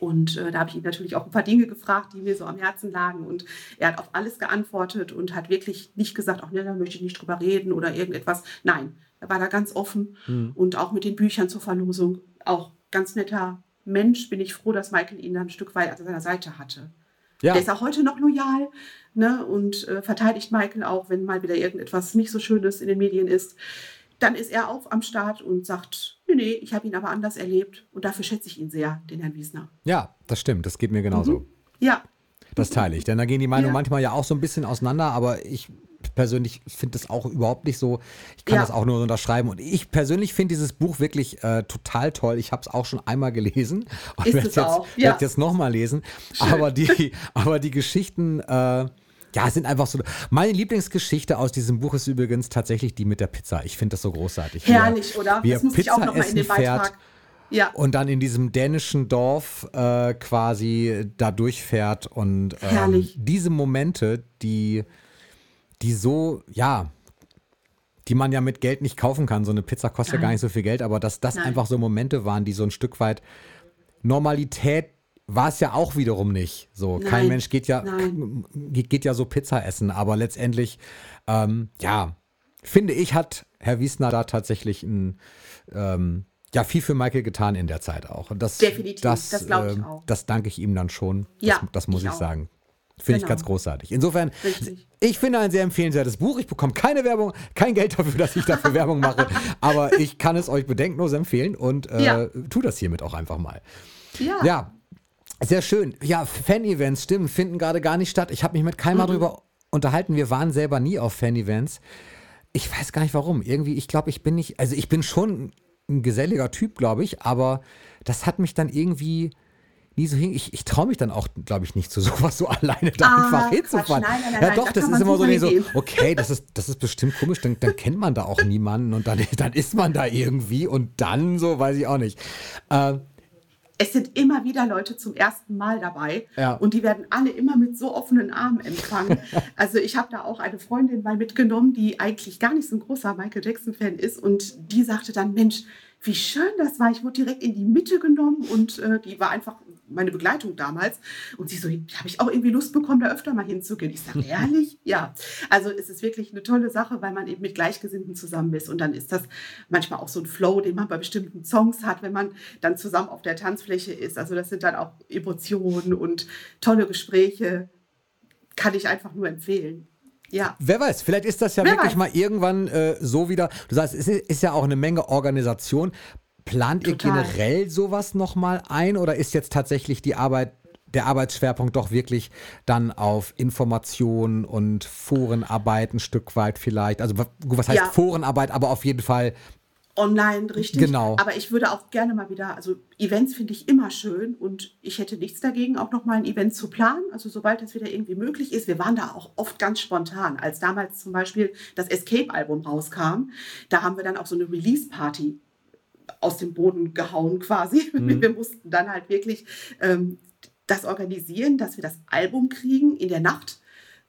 Und äh, da habe ich ihn natürlich auch ein paar Dinge gefragt, die mir so am Herzen lagen. Und er hat auf alles geantwortet und hat wirklich nicht gesagt, ach ne, da möchte ich nicht drüber reden oder irgendetwas. Nein, er war da ganz offen. Mhm. Und auch mit den Büchern zur Verlosung, auch ganz netter Mensch. Bin ich froh, dass Michael ihn dann ein Stück weit an seiner Seite hatte. Ja. Der ist auch heute noch loyal ne, und äh, verteidigt Michael auch, wenn mal wieder irgendetwas nicht so Schönes in den Medien ist dann ist er auch am Start und sagt, nee, nee, ich habe ihn aber anders erlebt und dafür schätze ich ihn sehr, den Herrn Wiesner. Ja, das stimmt, das geht mir genauso. Mhm. Ja. Das teile ich, denn da gehen die Meinungen ja. manchmal ja auch so ein bisschen auseinander, aber ich persönlich finde das auch überhaupt nicht so. Ich kann ja. das auch nur unterschreiben. Und ich persönlich finde dieses Buch wirklich äh, total toll. Ich habe es auch schon einmal gelesen und werde es jetzt, ja. jetzt nochmal lesen. Aber die, aber die Geschichten, äh, ja, sind einfach so. Meine Lieblingsgeschichte aus diesem Buch ist übrigens tatsächlich die mit der Pizza. Ich finde das so großartig. Herrlich, wie oder? Wie das muss Pizza ich auch noch mal in den Beitrag. Fährt, ja. Und dann in diesem dänischen Dorf äh, quasi da durchfährt und ähm, diese Momente, die, die so, ja, die man ja mit Geld nicht kaufen kann. So eine Pizza kostet Nein. ja gar nicht so viel Geld, aber dass das Nein. einfach so Momente waren, die so ein Stück weit Normalität war es ja auch wiederum nicht. So, nein, kein Mensch geht ja, geht ja so Pizza essen, aber letztendlich, ähm, ja, finde ich, hat Herr Wiesner da tatsächlich ein, ähm, ja, viel für Michael getan in der Zeit auch. Und das, Definitiv, das, das glaube ich ähm, auch. Das danke ich ihm dann schon. Ja, das, das muss ich, ich sagen. Finde genau. ich ganz großartig. Insofern, Richtig. ich finde ein sehr empfehlenswertes Buch. Ich bekomme keine Werbung, kein Geld dafür, dass ich dafür Werbung mache. Aber ich kann es euch bedenkenlos empfehlen und äh, ja. tu das hiermit auch einfach mal. Ja. ja. Sehr schön. Ja, Fan-Events, stimmt, finden gerade gar nicht statt. Ich habe mich mit keiner mhm. drüber unterhalten. Wir waren selber nie auf Fan-Events. Ich weiß gar nicht warum. Irgendwie, ich glaube, ich bin nicht, also ich bin schon ein geselliger Typ, glaube ich, aber das hat mich dann irgendwie nie so hin. Ich, ich traue mich dann auch, glaube ich, nicht zu sowas so alleine da ah, einfach hinzufahren. Nein, nein, nein, ja, doch, das ist immer so, nee, so, okay, das ist, das ist bestimmt komisch, dann, dann kennt man da auch niemanden und dann, dann ist man da irgendwie und dann so, weiß ich auch nicht. Äh, es sind immer wieder Leute zum ersten Mal dabei ja. und die werden alle immer mit so offenen Armen empfangen. also ich habe da auch eine Freundin mal mitgenommen, die eigentlich gar nicht so ein großer Michael Jackson-Fan ist und die sagte dann, Mensch, wie schön das war. Ich wurde direkt in die Mitte genommen und äh, die war einfach meine Begleitung damals. Und sie so, habe ich auch irgendwie Lust bekommen, da öfter mal hinzugehen. Ich sage, ehrlich? Ja. Also es ist wirklich eine tolle Sache, weil man eben mit Gleichgesinnten zusammen ist. Und dann ist das manchmal auch so ein Flow, den man bei bestimmten Songs hat, wenn man dann zusammen auf der Tanzfläche ist. Also das sind dann auch Emotionen und tolle Gespräche. Kann ich einfach nur empfehlen. Ja. Wer weiß, vielleicht ist das ja Wer wirklich weiß. mal irgendwann äh, so wieder. Du sagst, es ist, ist, ja auch eine Menge Organisation. Plant Total. ihr generell sowas nochmal ein oder ist jetzt tatsächlich die Arbeit, der Arbeitsschwerpunkt doch wirklich dann auf Information und Forenarbeit ein Stück weit vielleicht? Also was heißt ja. Forenarbeit, aber auf jeden Fall Online, richtig. Genau. Aber ich würde auch gerne mal wieder, also Events finde ich immer schön und ich hätte nichts dagegen, auch noch mal ein Event zu planen. Also sobald das wieder irgendwie möglich ist. Wir waren da auch oft ganz spontan. Als damals zum Beispiel das Escape-Album rauskam, da haben wir dann auch so eine Release-Party aus dem Boden gehauen quasi. Mhm. Wir mussten dann halt wirklich ähm, das organisieren, dass wir das Album kriegen in der Nacht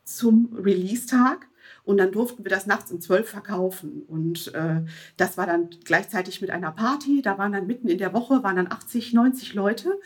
zum Release-Tag und dann durften wir das nachts um zwölf verkaufen. Und äh, das war dann gleichzeitig mit einer Party. Da waren dann mitten in der Woche, waren dann 80, 90 Leute.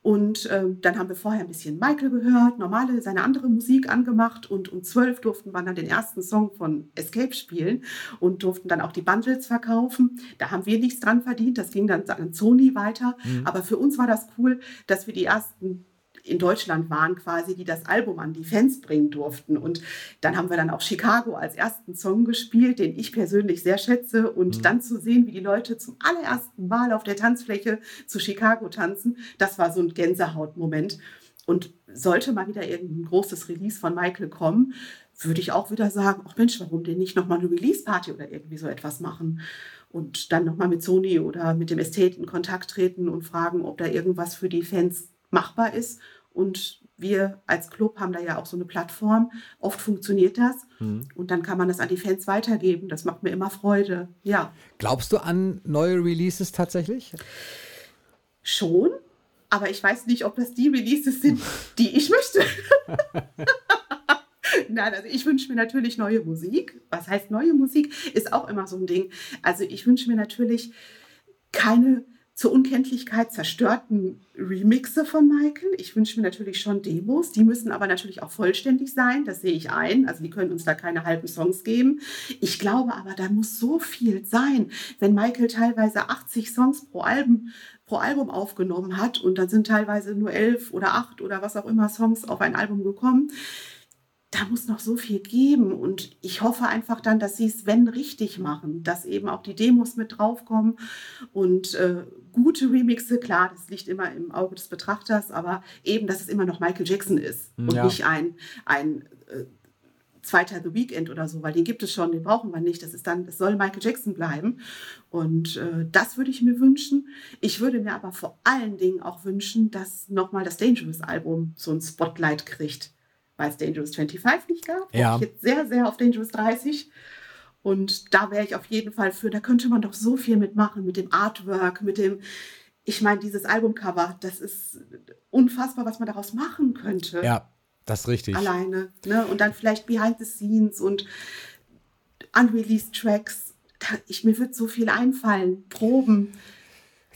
Und äh, dann haben wir vorher ein bisschen Michael gehört, normale, seine andere Musik angemacht. Und um zwölf durften wir dann den ersten Song von Escape spielen und durften dann auch die Bundles verkaufen. Da haben wir nichts dran verdient. Das ging dann an Sony weiter. Mhm. Aber für uns war das cool, dass wir die ersten in Deutschland waren quasi, die das Album an die Fans bringen durften. Und dann haben wir dann auch Chicago als ersten Song gespielt, den ich persönlich sehr schätze. Und mhm. dann zu sehen, wie die Leute zum allerersten Mal auf der Tanzfläche zu Chicago tanzen, das war so ein Gänsehautmoment. Und sollte mal wieder irgendein großes Release von Michael kommen, würde ich auch wieder sagen, ach Mensch, warum denn nicht nochmal eine Release-Party oder irgendwie so etwas machen? Und dann nochmal mit Sony oder mit dem Estate in Kontakt treten und fragen, ob da irgendwas für die Fans machbar ist und wir als Club haben da ja auch so eine Plattform. Oft funktioniert das. Mhm. Und dann kann man das an die Fans weitergeben. Das macht mir immer Freude. Ja. Glaubst du an neue Releases tatsächlich? Schon. Aber ich weiß nicht, ob das die Releases sind, die ich möchte. Nein, also ich wünsche mir natürlich neue Musik. Was heißt neue Musik? Ist auch immer so ein Ding. Also ich wünsche mir natürlich keine zur Unkenntlichkeit zerstörten Remixe von Michael. Ich wünsche mir natürlich schon Demos. Die müssen aber natürlich auch vollständig sein. Das sehe ich ein. Also die können uns da keine halben Songs geben. Ich glaube aber, da muss so viel sein. Wenn Michael teilweise 80 Songs pro Album, pro Album aufgenommen hat und dann sind teilweise nur elf oder acht oder was auch immer Songs auf ein Album gekommen da muss noch so viel geben und ich hoffe einfach dann, dass sie es, wenn, richtig machen, dass eben auch die Demos mit draufkommen und äh, gute Remixe, klar, das liegt immer im Auge des Betrachters, aber eben, dass es immer noch Michael Jackson ist und ja. nicht ein, ein äh, zweiter The Weekend oder so, weil den gibt es schon, den brauchen wir nicht. Das ist dann, es soll Michael Jackson bleiben. Und äh, das würde ich mir wünschen. Ich würde mir aber vor allen Dingen auch wünschen, dass nochmal das Dangerous Album so ein Spotlight kriegt weil es Dangerous 25 nicht gab. Ja. Ich jetzt sehr, sehr auf Dangerous 30. Und da wäre ich auf jeden Fall für. Da könnte man doch so viel mitmachen, mit dem Artwork, mit dem, ich meine, dieses Albumcover, das ist unfassbar, was man daraus machen könnte. Ja, das ist richtig. Alleine. Ne? Und dann vielleicht Behind the Scenes und unreleased Tracks. Da, ich, mir wird so viel einfallen. Proben.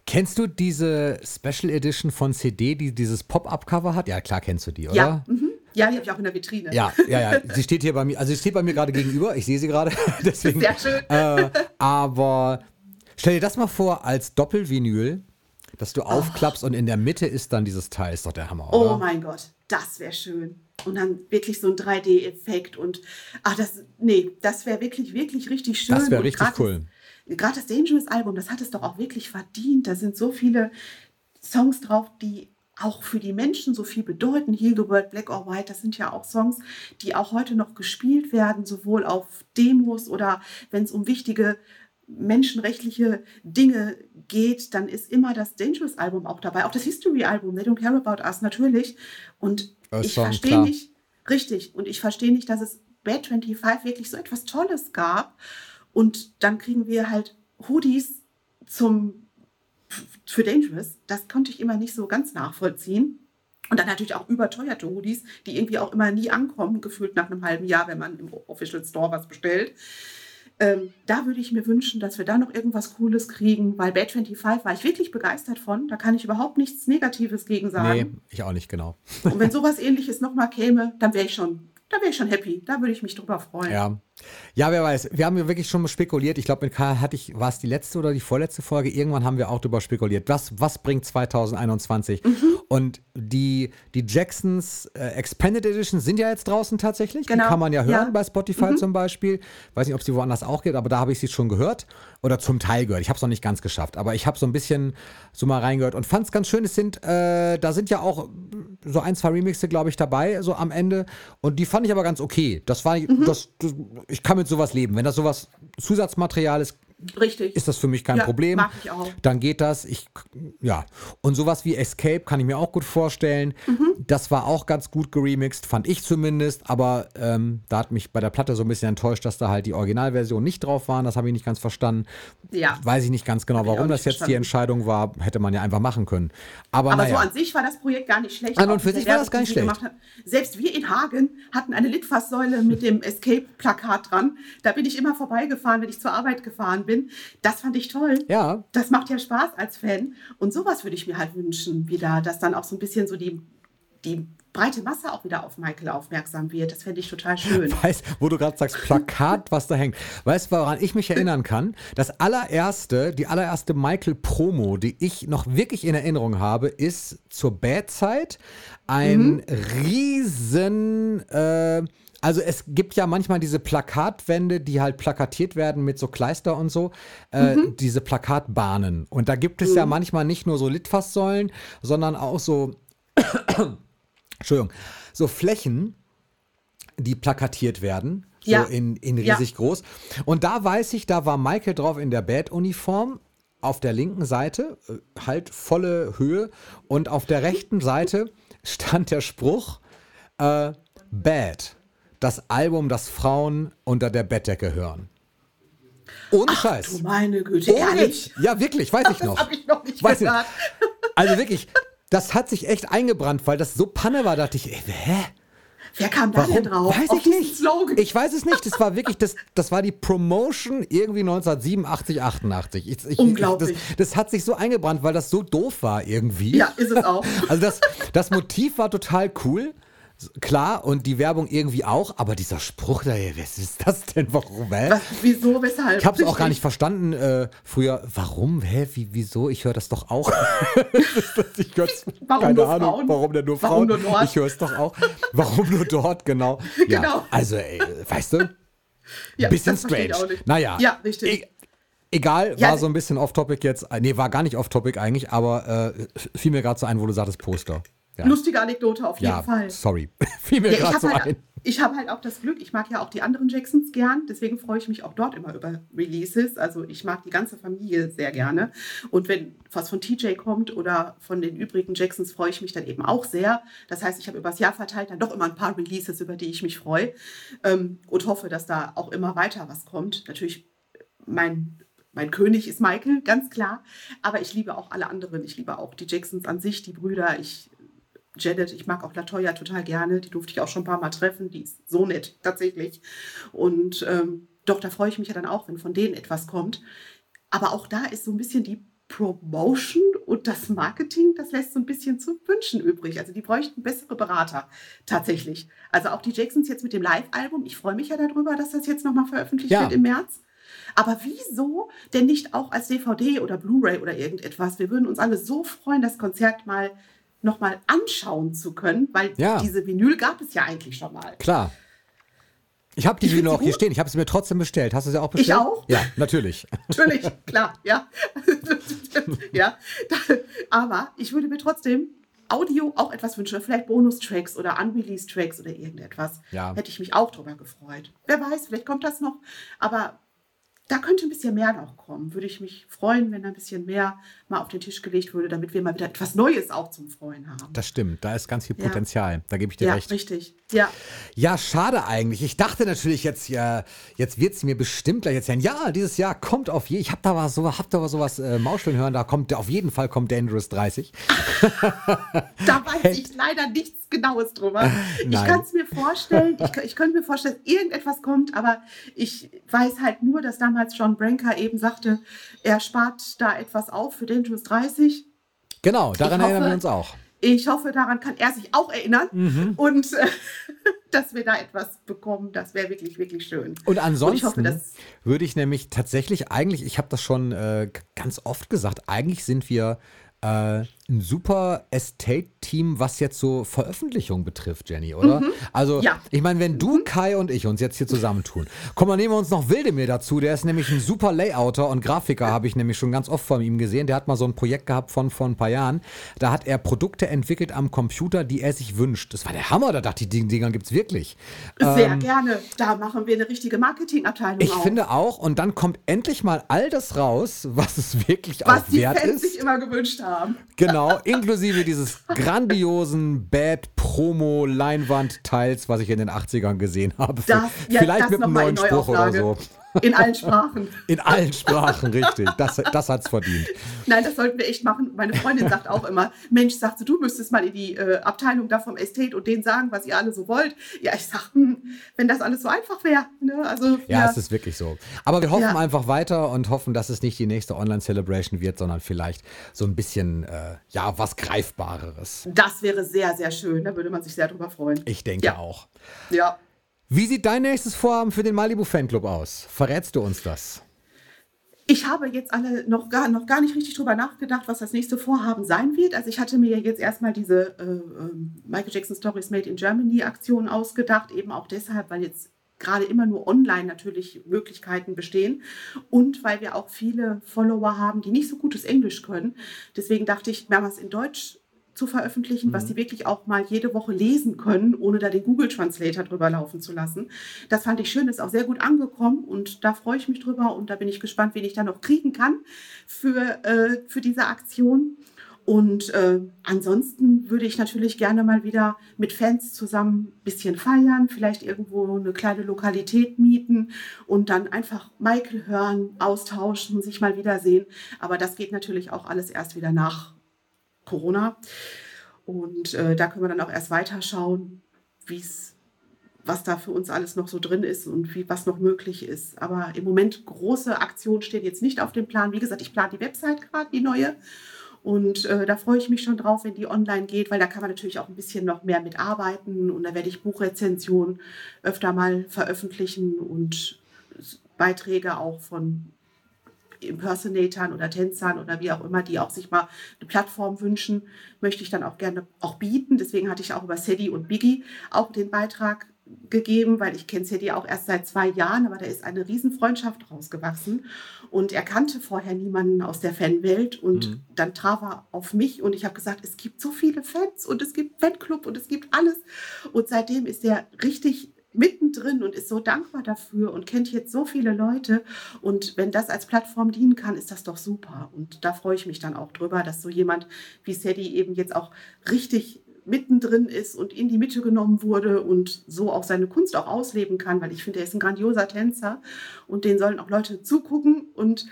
Kennst du diese Special Edition von CD, die dieses Pop-Up-Cover hat? Ja, klar kennst du die, oder? Ja. Mhm. Ja, die habe ich auch in der Vitrine. Ja, ja, ja. Sie steht hier bei mir, also sie steht bei mir gerade gegenüber. Ich sehe sie gerade. Deswegen. Sehr schön. Äh, aber stell dir das mal vor als Doppelvinyl, dass du oh. aufklappst und in der Mitte ist dann dieses Teil. Ist doch der Hammer, oder? Oh mein Gott, das wäre schön. Und dann wirklich so ein 3D-Effekt und ach, das, nee, das wäre wirklich, wirklich richtig schön. Das wäre richtig cool. Gerade das Dangerous-Album, das hat es doch auch wirklich verdient. Da sind so viele Songs drauf, die auch für die Menschen so viel bedeuten. Heal the World, Black or White, das sind ja auch Songs, die auch heute noch gespielt werden, sowohl auf Demos oder wenn es um wichtige menschenrechtliche Dinge geht, dann ist immer das Dangerous Album auch dabei, auch das History Album, They Don't Care About Us natürlich. Und das ich verstehe nicht, richtig, und ich verstehe nicht, dass es Bad 25 wirklich so etwas Tolles gab. Und dann kriegen wir halt Hoodies zum für Dangerous, das konnte ich immer nicht so ganz nachvollziehen. Und dann natürlich auch überteuerte Hoodies, die irgendwie auch immer nie ankommen, gefühlt nach einem halben Jahr, wenn man im Official Store was bestellt. Ähm, da würde ich mir wünschen, dass wir da noch irgendwas Cooles kriegen, weil Bad 25 war ich wirklich begeistert von. Da kann ich überhaupt nichts Negatives gegen sagen. Nee, ich auch nicht, genau. Und wenn sowas ähnliches nochmal käme, dann wäre ich schon da wäre ich schon happy. Da würde ich mich drüber freuen. Ja. Ja, wer weiß. Wir haben ja wirklich schon mal spekuliert. Ich glaube, mit Karl hatte ich, war es die letzte oder die vorletzte Folge? Irgendwann haben wir auch drüber spekuliert. Was, was bringt 2021? Mhm. Und die, die Jacksons äh, Expanded Edition sind ja jetzt draußen tatsächlich. Genau. Die kann man ja hören ja. bei Spotify mhm. zum Beispiel. Weiß nicht, ob sie woanders auch geht, aber da habe ich sie schon gehört. Oder zum Teil gehört. Ich habe es noch nicht ganz geschafft. Aber ich habe so ein bisschen so mal reingehört und fand es ganz schön. Es sind, äh, da sind ja auch so ein, zwei Remixe, glaube ich, dabei, so am Ende. Und die fand ich aber ganz okay. Das war, mhm. das, das, ich kann mit sowas leben. Wenn das sowas Zusatzmaterial ist, Richtig. ist das für mich kein Ja, Problem. mag ich auch. Dann geht das. Ich, ja. Und sowas wie Escape kann ich mir auch gut vorstellen. Mhm. Das war auch ganz gut geremixed, fand ich zumindest. Aber ähm, da hat mich bei der Platte so ein bisschen enttäuscht, dass da halt die Originalversion nicht drauf waren. Das habe ich nicht ganz verstanden. Ja. Weiß ich nicht ganz genau, warum das jetzt die. Entscheidung war. Hätte man ja einfach machen können. Aber, Aber naja. so an sich war das Projekt gar nicht schlecht. An und für sich war das gar nicht schlecht. Selbst wir in Hagen hatten eine Litfaßsäule mit dem Escape-Plakat dran. Da bin ich immer vorbeigefahren, wenn ich zur Arbeit gefahren bin. Das fand ich toll. ja, Das macht ja Spaß als Fan. Und sowas würde ich mir halt wünschen, wieder, dass dann auch so ein bisschen so die, die breite Masse auch wieder auf Michael aufmerksam wird. Das fände ich total schön. Weißt, wo du gerade sagst, Plakat, was da hängt. Weißt du, woran ich mich erinnern kann? Das allererste, die allererste Michael-Promo, die ich noch wirklich in Erinnerung habe, ist zur Bad-Zeit ein Mhm. riesen, äh, also es gibt ja manchmal diese Plakatwände, die halt plakatiert werden mit so Kleister und so, äh, Mhm. diese Plakatbahnen. Und da gibt es ja manchmal nicht nur so Litfaßsäulen, sondern auch so, Entschuldigung, so Flächen, die plakatiert werden. So Ja. in, in Ja. riesig groß. Und da weiß ich, da war Michael drauf in der Bad-Uniform. Auf der linken Seite, äh, halt volle Höhe. Und auf der rechten Seite stand der Spruch: äh, Bad. Das Album, das Frauen unter der Bettdecke hören. Ohne Scheiß. Du meine Güte, ehrlich. Ja, wirklich, weiß ich Das noch. habe ich noch nicht Weiß nicht. gehört. Also wirklich, das hat sich echt eingebrannt, weil das so Panne war, dachte ich, ey, hä? Wer kam da denn drauf? Weiß ich nicht. Slogan? Ich weiß es nicht. Das war wirklich, das, das war die Promotion irgendwie 1987, 88. Ich, ich, Unglaublich. Ich, das, das hat sich so eingebrannt, weil das so doof war irgendwie. ja, ist es auch. Also das, das Motiv war total cool. Klar, und die Werbung irgendwie auch, aber dieser Spruch da, was ist das denn? Warum? Hä? Was, wieso, weshalb? Ich habe es auch gar nicht verstanden äh, früher. Warum? Hä? Wie, wieso? Ich höre das doch auch. ich hör's, Warum keine nur Ahnung. Frauen? Warum denn nur Warum Frauen? nur dort? Ich höre es doch auch. Warum nur dort? Genau. Ja, Genau. Also, ey, weißt du? Ja, bisschen strange. Naja. Ja, richtig. E egal, Ja, war so ein bisschen off-topic jetzt. Nee, war gar nicht off-topic eigentlich, aber äh, fiel mir gerade so ein, wo du sagtest Poster. Ja, Lustige Anekdote auf jeden ja Fall. sorry. fiel mir Ja, ich gerade habe so halt, ein. ich hab halt auch das Glück, ich mag ja auch die anderen Jacksons gern, deswegen freue ich mich auch dort immer über Releases. Also ich mag die ganze Familie sehr gerne. Und wenn was von TJ kommt oder von den übrigen Jacksons, freue ich mich dann eben auch sehr. Das heißt, ich habe übers Jahr verteilt dann doch immer ein paar Releases, über die ich mich freue ähm, und hoffe, dass da auch immer weiter was kommt. Natürlich mein mein König ist Michael, ganz klar. Aber ich liebe auch alle anderen. Ich liebe auch die Jacksons an sich, die Brüder. Ich Janet, ich mag auch Latoya total gerne. Die durfte ich auch schon ein paar Mal treffen. Die ist so nett, tatsächlich. Und ähm, doch, da freue ich mich ja dann auch, wenn von denen etwas kommt. Aber auch da ist so ein bisschen die Promotion und das Marketing, das lässt so ein bisschen zu wünschen übrig. Also die bräuchten bessere Berater, tatsächlich. Also auch die Jacksons jetzt mit dem Live-Album. Ich freue mich ja darüber, dass das jetzt nochmal veröffentlicht Ja. wird im März. Aber wieso denn nicht auch als DVD oder Blu-ray oder irgendetwas? Wir würden uns alle so freuen, das Konzert mal nochmal anschauen zu können, weil Ja. diese Vinyl gab es ja eigentlich schon mal. Klar. Ich habe die Ich Vinyl auch hier stehen. Ich habe sie mir trotzdem bestellt. Hast du sie auch bestellt? auch. Ja, natürlich. Natürlich, klar, ja. ja. Aber ich würde mir trotzdem Audio auch etwas wünschen, vielleicht Bonustracks oder Unreleased Tracks oder irgendetwas. Ja. Hätte ich mich auch drüber gefreut. Wer weiß, vielleicht kommt das noch. Aber da könnte ein bisschen mehr noch kommen. Würde ich mich freuen, wenn da ein bisschen mehr mal auf den Tisch gelegt würde, damit wir mal wieder etwas Neues auch zum Freuen haben. Das stimmt. Da ist ganz viel Ja. Potenzial. Da gebe ich dir ja, recht. richtig. Ja, Ja, schade eigentlich. Ich dachte natürlich jetzt, ja, jetzt wird sie mir bestimmt gleich erzählen. Ja, dieses Jahr kommt auf jeden Ich habe da was, so, hab da was sowas äh, Mauscheln hören. Da kommt auf jeden Fall kommt Dangerous 30. Da weiß ich leider nichts Genaues drüber. Ich Nein. kann es mir vorstellen, ich, ich könnte mir vorstellen, dass irgendetwas kommt, aber ich weiß halt nur, dass damals John Branker eben sagte, er spart da etwas auf für Dangerous 30. Genau, daran Ich hoffe- erinnern wir uns auch. Ich hoffe, daran kann er sich auch erinnern Mhm. und äh, dass wir da etwas bekommen. Das wäre wirklich, wirklich schön. Und ansonsten ich hoffe, würde ich nämlich tatsächlich eigentlich, ich habe das schon äh, ganz oft gesagt, eigentlich sind wir äh, ein super Estate-Team, was jetzt so Veröffentlichung betrifft, Jenny, oder? Mhm. Also, ja. ich meine, wenn du, mhm. Kai und ich uns jetzt hier zusammentun, komm, dann nehmen wir uns noch Wildemir dazu. Der ist nämlich ein super Layouter und Grafiker, habe ich nämlich schon ganz oft von ihm gesehen. Der hat mal so ein Projekt gehabt von vor ein paar Jahren. Da hat er Produkte entwickelt am Computer, die er sich wünscht. Das war der Hammer. Da dachte ich, die Dinger gibt es wirklich. Sehr ähm, gerne. Da machen wir eine richtige Marketingabteilung. Ich auf. finde auch. Und dann kommt endlich mal all das raus, was es wirklich was auch wert ist. Was die Fans sich immer gewünscht haben. Genau, inklusive dieses grandiosen Bad Promo Leinwand-Teils, was ich in den 80ern gesehen habe. Das, ja, Vielleicht mit einem neuen Spruch oder so. In allen Sprachen. In allen Sprachen, richtig. Das, das hat es verdient. Nein, das sollten wir echt machen. Meine Freundin sagt auch immer, Mensch, sagt sie, du müsstest mal in die äh, Abteilung da vom Estate und denen sagen, was ihr alle so wollt. Ja, ich sag, hm, wenn das alles so einfach wäre. Ne? Also, ja, ja, es ist wirklich so. Aber wir hoffen ja. einfach weiter und hoffen, dass es nicht die nächste Online-Celebration wird, sondern vielleicht so ein bisschen, äh, ja, was Greifbareres. Das wäre sehr, sehr schön. Da würde man sich sehr drüber freuen. Ich denke ja. auch. Ja. Wie sieht dein nächstes Vorhaben für den Malibu Fanclub aus? Verrätst du uns das? Ich habe jetzt alle noch gar, noch gar nicht richtig drüber nachgedacht, was das nächste Vorhaben sein wird. Also ich hatte mir jetzt erstmal diese äh, ähm, Michael Jackson Stories Made in Germany Aktion ausgedacht, eben auch deshalb, weil jetzt gerade immer nur online natürlich Möglichkeiten bestehen und weil wir auch viele Follower haben, die nicht so gutes Englisch können. Deswegen dachte ich, wir es in Deutsch zu veröffentlichen, mhm. was sie wirklich auch mal jede Woche lesen können, ohne da den Google Translator drüber laufen zu lassen. Das fand ich schön, ist auch sehr gut angekommen und da freue ich mich drüber und da bin ich gespannt, wen ich da noch kriegen kann für, äh, für diese Aktion. Und äh, ansonsten würde ich natürlich gerne mal wieder mit Fans zusammen ein bisschen feiern, vielleicht irgendwo eine kleine Lokalität mieten und dann einfach Michael hören, austauschen, sich mal wiedersehen. Aber das geht natürlich auch alles erst wieder nach Corona. Und äh, da können wir dann auch erst weiterschauen, wie's, was da für uns alles noch so drin ist und wie, was noch möglich ist. Aber im Moment große Aktionen stehen jetzt nicht auf dem Plan. Wie gesagt, ich plane die Website gerade, die neue. Und äh, da freue ich mich schon drauf, wenn die online geht, weil da kann man natürlich auch ein bisschen noch mehr mitarbeiten. Und da werde ich Buchrezensionen öfter mal veröffentlichen und Beiträge auch von Impersonatoren oder Tänzern oder wie auch immer, die auch sich mal eine Plattform wünschen, möchte ich dann auch gerne auch bieten. Deswegen hatte ich auch über Sadie und Biggie auch den Beitrag gegeben, weil ich kenne Sadie auch erst seit zwei Jahren, aber da ist eine Riesenfreundschaft rausgewachsen und er kannte vorher niemanden aus der Fanwelt und mhm. dann traf er auf mich und ich habe gesagt, es gibt so viele Fans und es gibt Fanclub und es gibt alles und seitdem ist er richtig mittendrin und ist so dankbar dafür und kennt jetzt so viele Leute. Und wenn das als Plattform dienen kann, ist das doch super. Und da freue ich mich dann auch drüber, dass so jemand wie Sadie eben jetzt auch richtig mittendrin ist und in die Mitte genommen wurde und so auch seine Kunst auch ausleben kann, weil ich finde, er ist ein grandioser Tänzer und den sollen auch Leute zugucken und